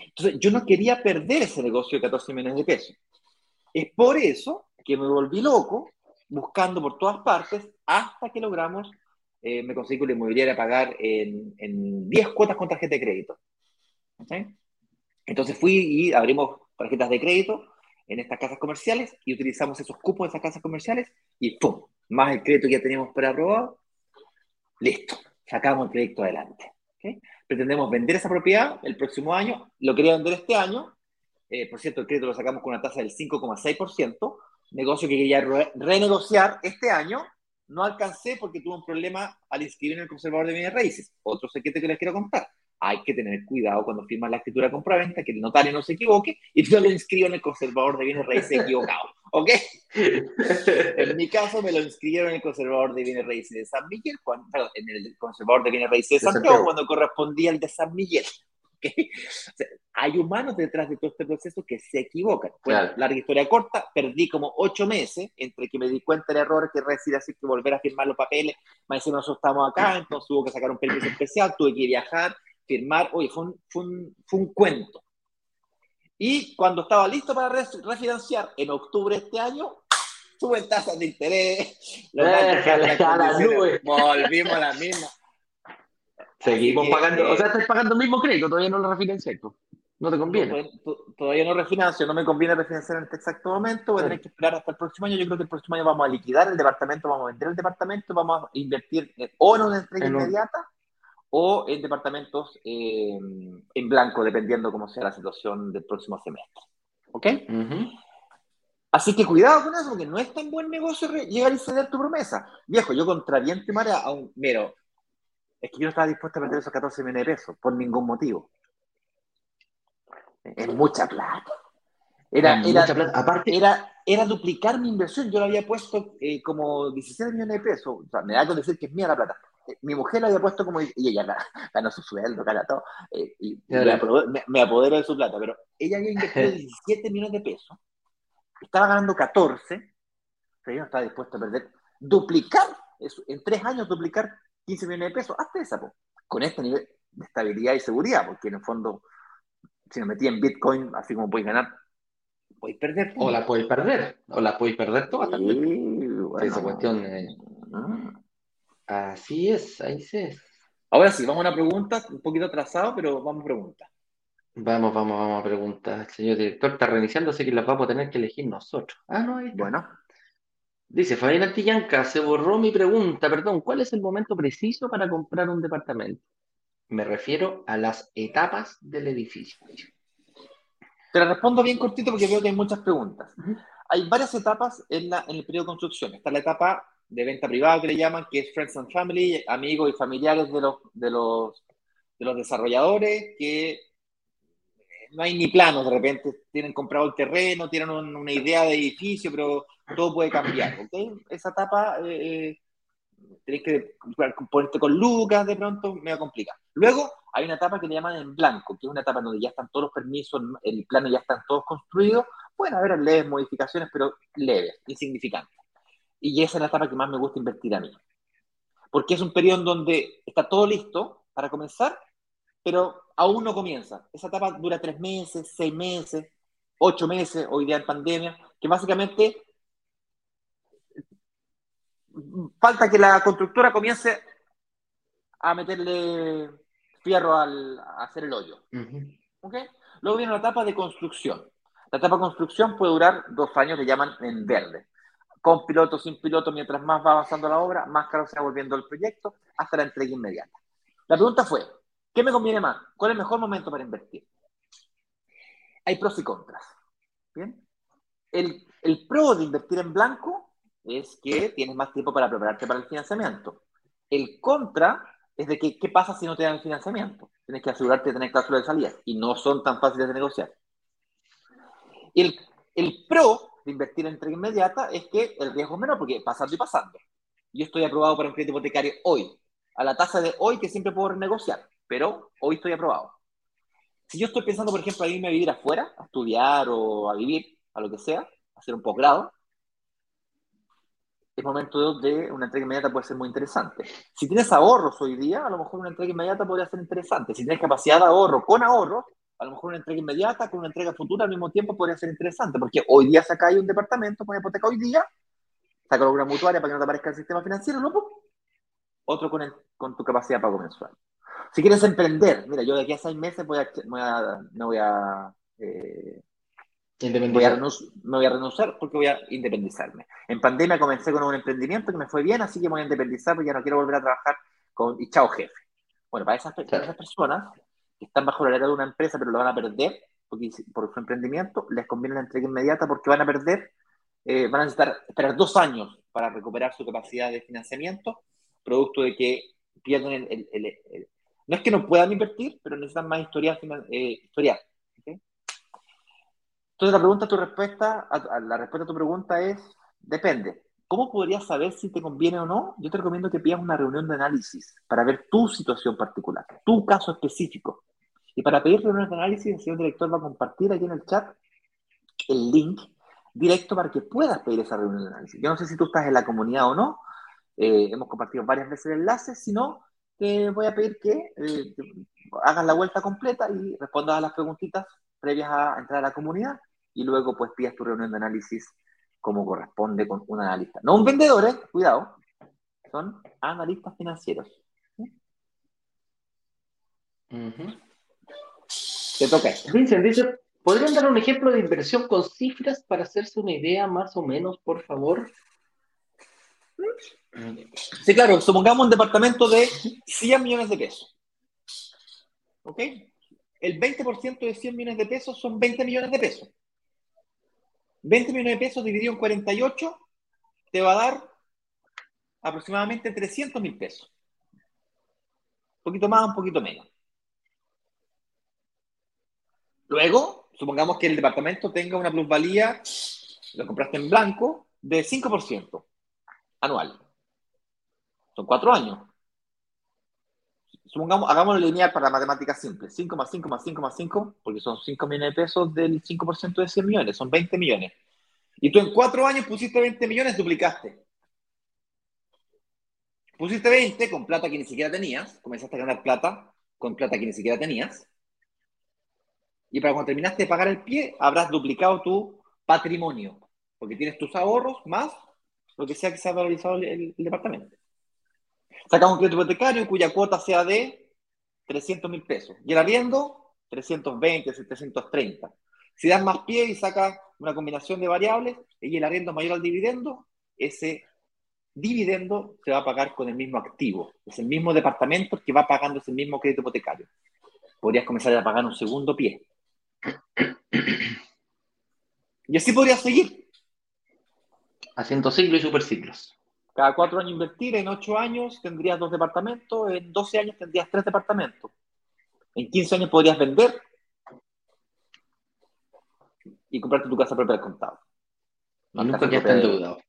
Entonces, yo no quería perder ese negocio de 14 millones de pesos. Es por eso que me volví loco buscando por todas partes hasta que logramos, eh, me conseguí que la inmobiliaria pagar en, en 10 cuotas con tarjeta de crédito. ¿Okay? Entonces fui y abrimos tarjetas de crédito en estas casas comerciales y utilizamos esos cupos de esas casas comerciales y ¡pum! Más el crédito que ya teníamos preaprobado, listo, sacamos el crédito adelante. Pretendemos vender esa propiedad el próximo año, lo quería vender este año, eh, por cierto, el crédito lo sacamos con una tasa del 5,6%, negocio que quería renegociar este año, no alcancé porque tuve un problema al inscribir en el conservador de bienes raíces. Otro secreto que les quiero contar hay que tener cuidado cuando firmas la escritura compraventa, que el notario no se equivoque y no lo inscribo en el conservador de bienes raíces equivocado. ¿Ok? <laughs> en mi caso me lo inscribieron en el conservador de bienes raíces de San Miguel, cuando, perdón, en el conservador de bienes raíces de Santiago, cuando correspondía al de San Miguel. ¿Okay? hay humanos detrás de todo este proceso que se equivocan. Bueno, larga historia corta, perdí como ocho meses entre que me di cuenta del error que recibí así que volver a firmar los papeles, más encima nosotros estamos acá, entonces hubo que sacar un permiso especial, tuve que viajar, firmar, oye, fue un, fue un, fue un cuento. Y cuando estaba listo para refinanciar, en octubre de este año, suben tasas de interés, los eh, <laughs> volvimos a la misma. Seguimos pagando, o sea, estás pagando el mismo crédito, todavía no lo refinancié. No te conviene. todavía no refinancio, no me conviene refinanciar en este exacto momento, voy a tener que esperar hasta el próximo año. Yo creo que el próximo año vamos a liquidar el departamento, vamos a vender el departamento, vamos a invertir o en una entrega inmediata o en departamentos eh, en blanco, dependiendo cómo sea la situación del próximo semestre. ¿Ok? Así que cuidado con eso, porque no es tan buen negocio llegar y ceder tu promesa. Viejo, yo contra viento y marea a un mero. Es que yo no estaba dispuesto a perder esos 14 millones de pesos por ningún motivo. Es mucha plata. Era, era, Aparte, era, era duplicar mi inversión. Yo lo había puesto eh, como 16 millones de pesos. O sea, me da con decir que es mía la plata mi mujer la había puesto como, y ella <laughs> ganó su sueldo, gana todo, eh, y me, apodero de su plata, pero ella había invertido <laughs> 17 millones de pesos, estaba ganando 14, pero yo no estaba dispuesto a perder, duplicar, en tres años duplicar 15 millones de pesos, hasta esa, con este nivel de estabilidad y seguridad, porque en el fondo, si me metí en Bitcoin, así como puedes ganar, puedes perder. O la puedes perder, o la puedes perder toda también. esa cuestión. Así es, ahí sí Ahora sí, vamos a una pregunta, un poquito atrasado, pero vamos a preguntar. Vamos, vamos, vamos a preguntar. Señor director, está reiniciando, sé que las vamos a tener que elegir nosotros. Ah, no, ahí Bueno. Dice Fabián Tillanca, se borró mi pregunta, perdón, ¿cuál es el momento preciso para comprar un departamento? Me refiero a las etapas del edificio. Te la respondo bien cortito porque veo que hay muchas preguntas. Hay varias etapas en, la, en el periodo de construcción. Está la etapa de venta privada que le llaman, que es Friends and Family, amigos y familiares de los, de los, de los desarrolladores, que no hay ni planos, de repente tienen comprado el terreno, tienen una idea de edificio, pero todo puede cambiar, ¿ok? Esa etapa eh, eh tenés que ponerte con lucas de pronto, me va a complicar. Luego hay una etapa que le llaman en blanco, que es una etapa donde ya están todos los permisos, el plano ya están todos construidos, pueden haber leves modificaciones, pero leves, insignificantes. Y esa es la etapa que más me gusta invertir a mí. Porque es un periodo en donde está todo listo para comenzar, pero aún no comienza. Esa etapa dura tres meses, seis meses, ocho meses, hoy día en pandemia, que básicamente falta que la constructora comience a meterle fierro al, a hacer el hoyo. Luego viene la etapa de construcción. La etapa de construcción puede durar dos años, le llaman en verde. Con piloto, sin piloto, mientras más va avanzando la obra, más caro se va volviendo el proyecto hasta la entrega inmediata. La pregunta fue, ¿qué me conviene más? ¿Cuál es el mejor momento para invertir? Hay pros y contras. ¿Bien? El, el pro de invertir en blanco es que tienes más tiempo para prepararte para el financiamiento. El contra es de que, ¿qué pasa si no te dan financiamiento? Tienes que asegurarte de tener cláusulas de salida y no son tan fáciles de negociar. El, el pro de invertir en entrega inmediata es que el riesgo es menor porque pasando y pasando. Yo estoy aprobado para un crédito hipotecario hoy, a la tasa de hoy que siempre puedo renegociar, pero hoy estoy aprobado. Si yo estoy pensando, por ejemplo, a irme a vivir afuera, a estudiar o a vivir, a lo que sea, a hacer un posgrado, el momento de una entrega inmediata puede ser muy interesante. Si tienes ahorros hoy día, a lo mejor una entrega inmediata podría ser interesante. Si tienes capacidad de ahorro con ahorro, a lo mejor una entrega inmediata con una entrega futura al mismo tiempo podría ser interesante, porque hoy día saca ahí un departamento con hipoteca hoy día, saca una mutuaria para que no te aparezca el sistema financiero, ¿no? Otro con, con tu capacidad de pago mensual. Si quieres emprender, mira, yo de aquí a seis meses voy a, voy a, no voy a eh, Voy a me voy a renunciar porque voy a independizarme. En pandemia comencé con un emprendimiento que me fue bien, así que me voy a independizar porque ya no quiero volver a trabajar con y chao jefe. Bueno, para esas, esas personas que están bajo la era de una empresa pero lo van a perder porque, por su emprendimiento, les conviene la entrega inmediata porque van a perder, eh, van a necesitar esperar dos años para recuperar su capacidad de financiamiento, producto de que pierden el, no es que no puedan invertir, pero necesitan más historial, eh, entonces la pregunta, tu respuesta, la respuesta a tu pregunta es, depende. ¿Cómo podrías saber si te conviene o no? Yo te recomiendo que pidas una reunión de análisis para ver tu situación particular, tu caso específico. Y para pedir reuniones de análisis, el señor director va a compartir aquí en el chat el link directo para que puedas pedir esa reunión de análisis. Yo no sé si tú estás en la comunidad o no, eh, hemos compartido varias veces el enlace, si no, te voy a pedir que eh, hagas la vuelta completa y respondas a las preguntitas previas a entrar a la comunidad y luego pues pidas tu reunión de análisis como corresponde con un analista. No un vendedor, ¿eh? cuidado, son analistas financieros. Te toca. Vincent dice, ¿podrían dar un ejemplo de inversión con cifras para hacerse una idea más o menos, por favor? Sí, claro, supongamos un departamento de 100 millones de pesos. ¿Ok? El 20% de 100 millones de pesos son 20 millones de pesos. 20 millones de pesos dividido en 48 te va a dar aproximadamente 300 mil pesos. Un poquito más, un poquito menos. Luego, supongamos que el departamento tenga una plusvalía, lo compraste en blanco, de 5% anual. Son cuatro años. Supongamos, hagámoslo lineal para matemáticas simples. 5 más 5 más 5 más 5, porque son 5 millones de pesos del 5% de 100 millones, son 20 millones. Y tú en cuatro años pusiste 20 millones, duplicaste. Pusiste 20 con plata que ni siquiera tenías, comenzaste a ganar plata con plata que ni siquiera tenías. Y para cuando terminaste de pagar el pie, habrás duplicado tu patrimonio, porque tienes tus ahorros más lo que sea que se ha valorizado el departamento. Sacamos un crédito hipotecario cuya cuota sea de 300 mil pesos. Y el arriendo, 320, 730. Si das más pie y sacas una combinación de variables y el arriendo mayor al dividendo, ese dividendo se va a pagar con el mismo activo. Es el mismo departamento que va pagando ese mismo crédito hipotecario. Podrías comenzar a pagar un segundo pie. Y así podrías seguir. Haciendo ciclos y superciclos. Cada cuatro años invertir, en ocho años tendrías dos departamentos, en doce años tendrías tres departamentos. En quince años podrías vender y comprarte tu casa propia al contado. nunca quedaste endeudado.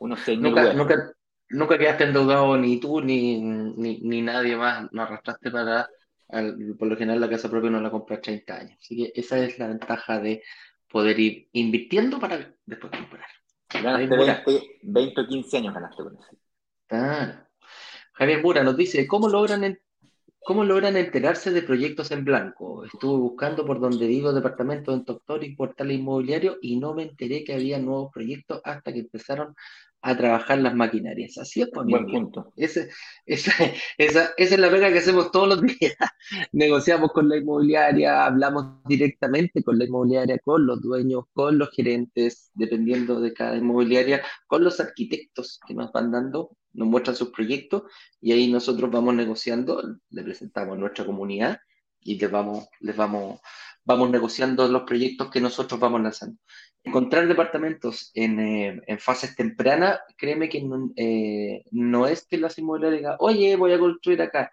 nunca, nunca, nunca, quedaste endeudado ni tú ni, ni, nadie más. No arrastraste para, por lo general, la casa propia no la compras 30 años. Así que esa es la ventaja de poder ir invirtiendo para después comprar. Ganaste 20, o 15 años ganaste con eso. Ah. Javier Mura nos dice, ¿cómo logran, ¿cómo logran enterarse de proyectos en blanco? Estuve buscando por donde digo departamentos en Doctor y portales inmobiliarios y no me enteré que había nuevos proyectos hasta que empezaron a trabajar las maquinarias. Así es, pues, Buen punto. esa, es la pega que hacemos todos los días. <laughs> Negociamos con la inmobiliaria, hablamos directamente con la inmobiliaria, con los dueños, con los gerentes, dependiendo de cada inmobiliaria, con los arquitectos que nos van dando, nos muestran sus proyectos y ahí nosotros vamos negociando, le presentamos a nuestra comunidad y les vamos, les vamos, vamos negociando los proyectos que nosotros vamos lanzando encontrar departamentos en, eh, en, fases tempranas, créeme que no, eh, no es que las inmobiliarias digan, oye, voy a construir acá.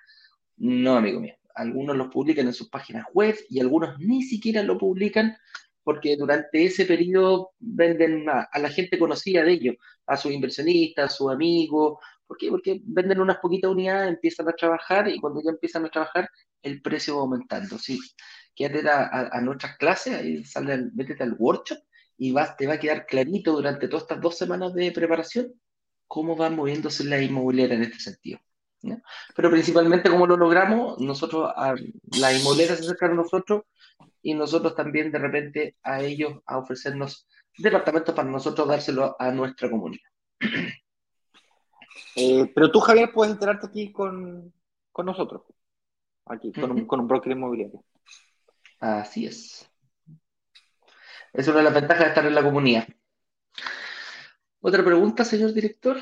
No, amigo mío. Algunos los publican en sus páginas web y algunos ni siquiera lo publican porque durante ese periodo venden a, la gente conocida de ellos, a sus inversionistas, a sus amigos. ¿Por qué? Porque venden unas poquitas unidades, empiezan a trabajar y cuando ya empiezan a trabajar, el precio va aumentando. ¿sí? Quédate a, a, nuestras clases, ahí sale, métete al workshop y te va a quedar clarito durante todas estas dos semanas de preparación cómo van moviéndose las inmobiliarias en este sentido. Pero principalmente cómo lo logramos, nosotros, a, las inmobiliarias se acercan a nosotros y nosotros también de repente a ellos a ofrecernos departamentos para nosotros dárselo a nuestra comunidad. Eh, pero tú, Javier, puedes enterarte aquí con, con nosotros, aquí, con, un, con un broker inmobiliario. Así es. Es una de las ventajas de estar en la comunidad. ¿Otra pregunta, señor director?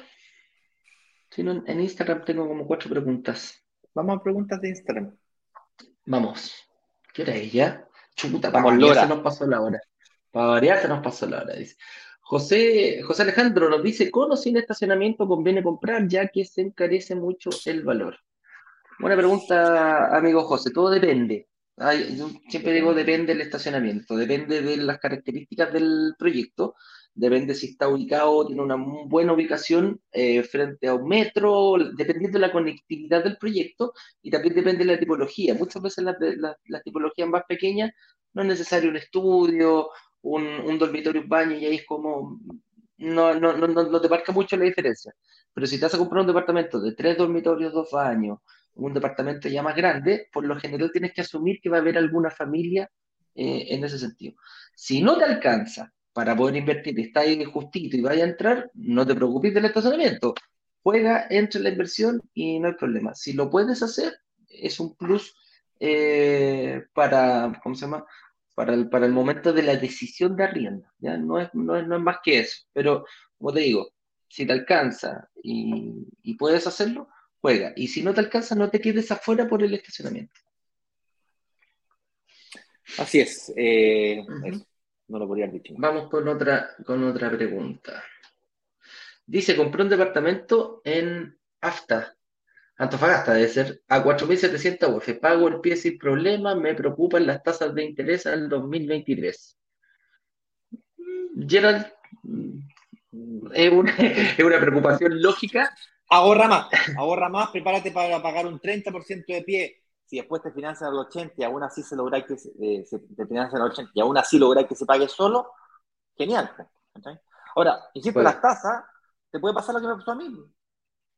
Si no, en Instagram tengo como cuatro preguntas. Vamos a preguntas de Instagram. Vamos. ¿Qué hora es ya? Chuta, Vamos, Lora. se nos pasó la hora. Para variar se nos pasó la hora, dice. José, José Alejandro nos dice, ¿con o sin estacionamiento conviene comprar ya que se encarece mucho el valor? Buena pregunta, amigo José. Todo depende yo siempre digo, depende del estacionamiento, depende de las características del proyecto, depende si está ubicado, tiene una buena ubicación eh, frente a un metro, dependiendo de la conectividad del proyecto y también depende de la tipología. Muchas veces las, las, tipologías más pequeñas no es necesario un estudio, un, un dormitorio, un baño y ahí es como, no, no, no, no te marca mucho la diferencia. Pero si te vas a comprar un departamento de tres dormitorios, dos baños, un departamento ya más grande, por lo general tienes que asumir que va a haber alguna familia eh, en ese sentido. Si no te alcanza para poder invertir, está ahí justito y vaya a entrar, no te preocupes del estacionamiento. Juega, entre la inversión y no hay problema. Si lo puedes hacer, es un plus eh, para, ¿cómo se llama? Para el, para el momento de la decisión de arriendo. ¿ya? No, es, no, es, más que eso. Pero, como te digo, si te alcanza y puedes hacerlo, juega. Y si no te alcanza, no te quedes afuera por el estacionamiento. Así es. Eh, no lo podría haber dicho. Vamos con otra, con otra pregunta. Dice, compré un departamento en AFTA, Antofagasta debe ser, a 4.700 UF. Pago el pie sin problema, me preocupan las tasas de interés al 2023. Gerald, mm, es una, <laughs> es una preocupación lógica, Ahorra más, ahorra más, prepárate para pagar un 30% de pie. Si después te financian al 80 y aún así se logra que se, eh, te financian al 80 y aún así lográis que se pague solo, genial. Ahora, insisto, las tasas, te puede pasar lo que me pasó a mí,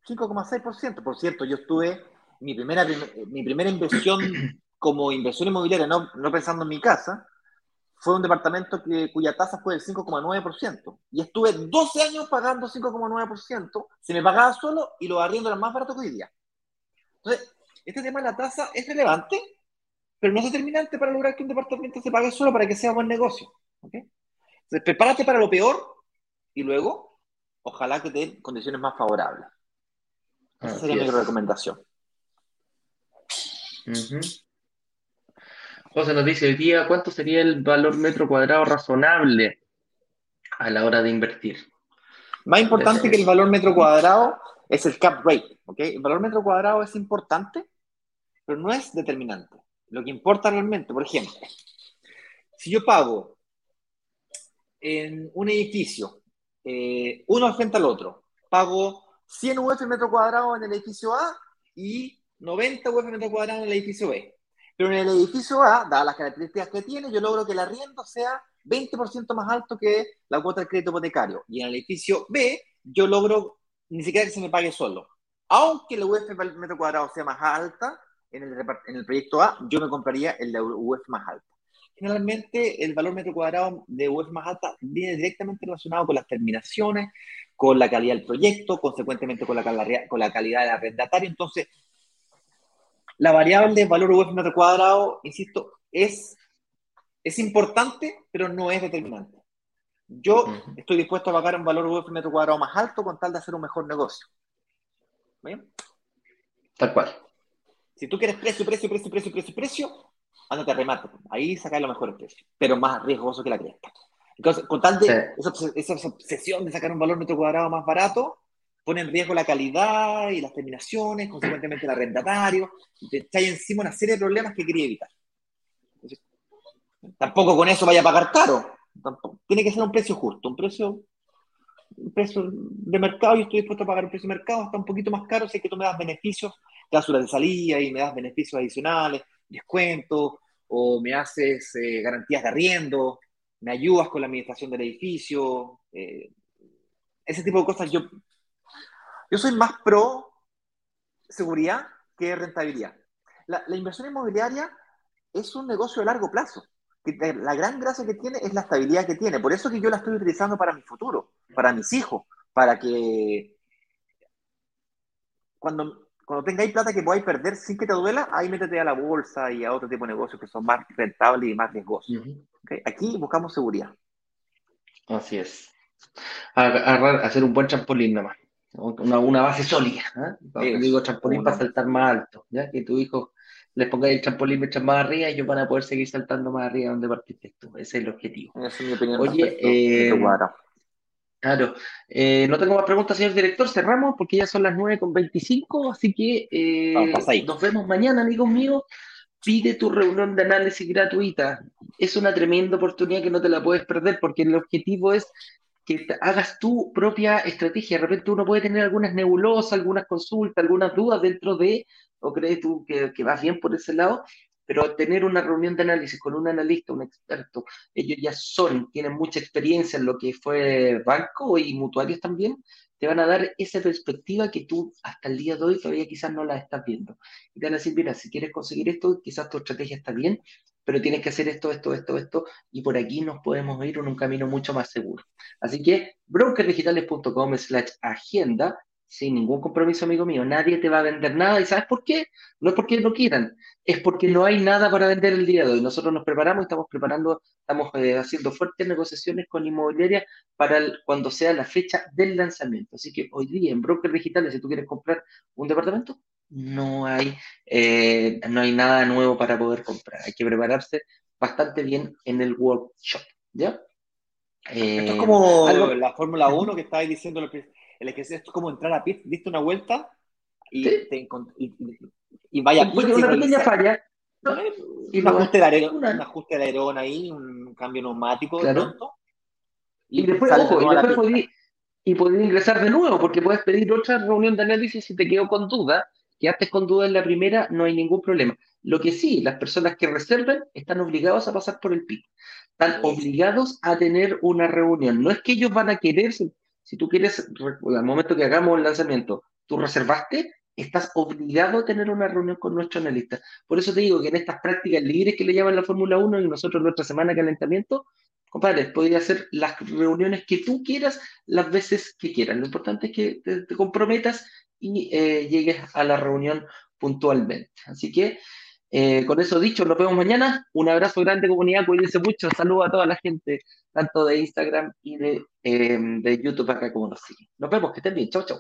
5,6%. Por cierto, yo estuve, mi primera, mi primera inversión como inversión inmobiliaria, no, no pensando en mi casa, fue un departamento que, cuya tasa fue del 5,9%. Y estuve 12 años pagando 5,9%. Se me pagaba solo y los arriendos eran más baratos que hoy día. Entonces, este tema de la tasa es relevante, pero no es determinante para lograr que un departamento se pague solo para que sea buen negocio. Entonces, prepárate para lo peor y luego, ojalá que te den condiciones más favorables. Esa sería mi recomendación. José nos dice hoy día, ¿cuánto sería el valor metro cuadrado razonable a la hora de invertir? Más importante que el valor metro cuadrado es el cap rate. ¿okay? El valor metro cuadrado es importante, pero no es determinante. Lo que importa realmente, por ejemplo, si yo pago en un edificio, eh, uno frente al otro, pago 100 UF metro cuadrado en el edificio A y 90 UF metro cuadrado en el edificio B. Pero en el edificio A, dadas las características que tiene, yo logro que el arriendo sea 20% más alto que la cuota del crédito hipotecario. Y en el edificio B, yo logro ni siquiera que se me pague solo. Aunque la UF por metro cuadrado sea más alta, en el, en el proyecto A, yo me compraría el de UF más alta. Generalmente, el valor metro cuadrado de UF más alta viene directamente relacionado con las terminaciones, con la calidad del proyecto, consecuentemente con la, con la calidad del arrendatario. Entonces, la variable valor UF metro cuadrado, insisto, es, es importante, pero no es determinante. Yo estoy dispuesto a pagar un valor UF metro cuadrado más alto con tal de hacer un mejor negocio. ¿Bien? Tal cual. Si tú quieres precio, precio, precio, precio, precio, precio, ándate a remate. Ahí sacas los mejores precios, pero más riesgoso que la cresta. Entonces, con tal de esa, obsesión de sacar un valor metro cuadrado más barato, pone en riesgo la calidad y las terminaciones, consecuentemente el arrendatario, te está encima una serie de problemas que quería evitar. tampoco con eso vaya a pagar caro. Tiene que ser un precio justo, un precio, un precio de mercado. Yo estoy dispuesto a pagar un precio de mercado, hasta un poquito más caro es que tú me das beneficios, cláusulas de salida y me das beneficios adicionales, descuentos, o me haces eh, garantías de arriendo, me ayudas con la administración del edificio, eh, ese tipo de cosas. Yo, yo soy más pro seguridad que rentabilidad. La, inversión inmobiliaria es un negocio de largo plazo. La gran gracia que tiene es la estabilidad que tiene. Por eso que yo la estoy utilizando para mi futuro, para mis hijos, para que cuando, cuando tengáis plata que podáis perder sin que te duela, ahí métete a la bolsa y a otro tipo de negocios que son más rentables y más riesgosos. Aquí buscamos seguridad. Así es. hacer un buen trampolín nada más. Una, una base sólida. ¿eh? digo trampolín para saltar más alto. ¿ya? Que tu hijo les ponga el trampolín mientras más arriba y ellos van a poder seguir saltando más arriba donde partiste tú. Ese es el objetivo. Esa es mi opinión. Oye, eh, Claro. Eh, no tengo más preguntas, señor director. Cerramos porque ya son las 9.25, así que eh, nos vemos mañana, amigos míos pide tu reunión de análisis gratuita. Es una tremenda oportunidad que no te la puedes perder porque el objetivo es que hagas tu propia estrategia. De repente uno puede tener algunas nebulosas, algunas consultas, algunas dudas dentro de, o crees tú que, que vas bien por ese lado, pero tener una reunión de análisis con un analista, un experto, ellos ya son, tienen mucha experiencia en lo que fue banco y mutuarios también, te van a dar esa perspectiva que tú hasta el día de hoy todavía quizás no la estás viendo. Y te van a decir, mira, si quieres conseguir esto, quizás tu estrategia está bien, pero tienes que hacer esto, esto, esto, esto, y por aquí nos podemos ir en un camino mucho más seguro. Así que brokerdigitales.com slash agenda sin ningún compromiso, amigo mío. Nadie te va a vender nada. ¿Y sabes por qué? No es porque no quieran, es porque no hay nada para vender el día de hoy. Nosotros nos preparamos y estamos preparando, estamos eh, haciendo fuertes negociaciones con inmobiliaria para cuando sea la fecha del lanzamiento. Así que hoy día en Broker Digitales, si tú quieres comprar un departamento, no hay, eh, no hay nada nuevo para poder comprar. Hay que prepararse bastante bien en el workshop. ¿Ya? Esto es como eh, la Fórmula 1 que estabais diciendo el que es como entrar a pit, diste una vuelta y, y, vaya una pequeña falla. Y un, ajuste de alerón, un ajuste de alerón ahí, un cambio neumático de pronto. Y, después, ojo, y después podí, y podí ingresar de nuevo, porque puedes pedir otra reunión de análisis si te quedó con duda. Quedaste con duda en la primera, no hay ningún problema. Lo que sí, las personas que reserven están obligados a pasar por el PIC. Están obligados a tener una reunión. No es que ellos van a querer si tú quieres, al momento que hagamos el lanzamiento, tú reservaste, estás obligado a tener una reunión con nuestro analista. Por eso te digo que en estas prácticas libres que le llaman la Fórmula 1 y nosotros nuestra semana de calentamiento, compadre, podría hacer las reuniones que tú quieras las veces que quieras. Lo importante es que te, comprometas y eh, llegues a la reunión puntualmente. Así que eh, con eso dicho, nos vemos mañana. Un abrazo grande, comunidad. Cuídense mucho. Saludos a toda la gente, tanto de Instagram y de, eh, de YouTube acá como nos siguen. Nos vemos. Que estén bien. Chau, chau.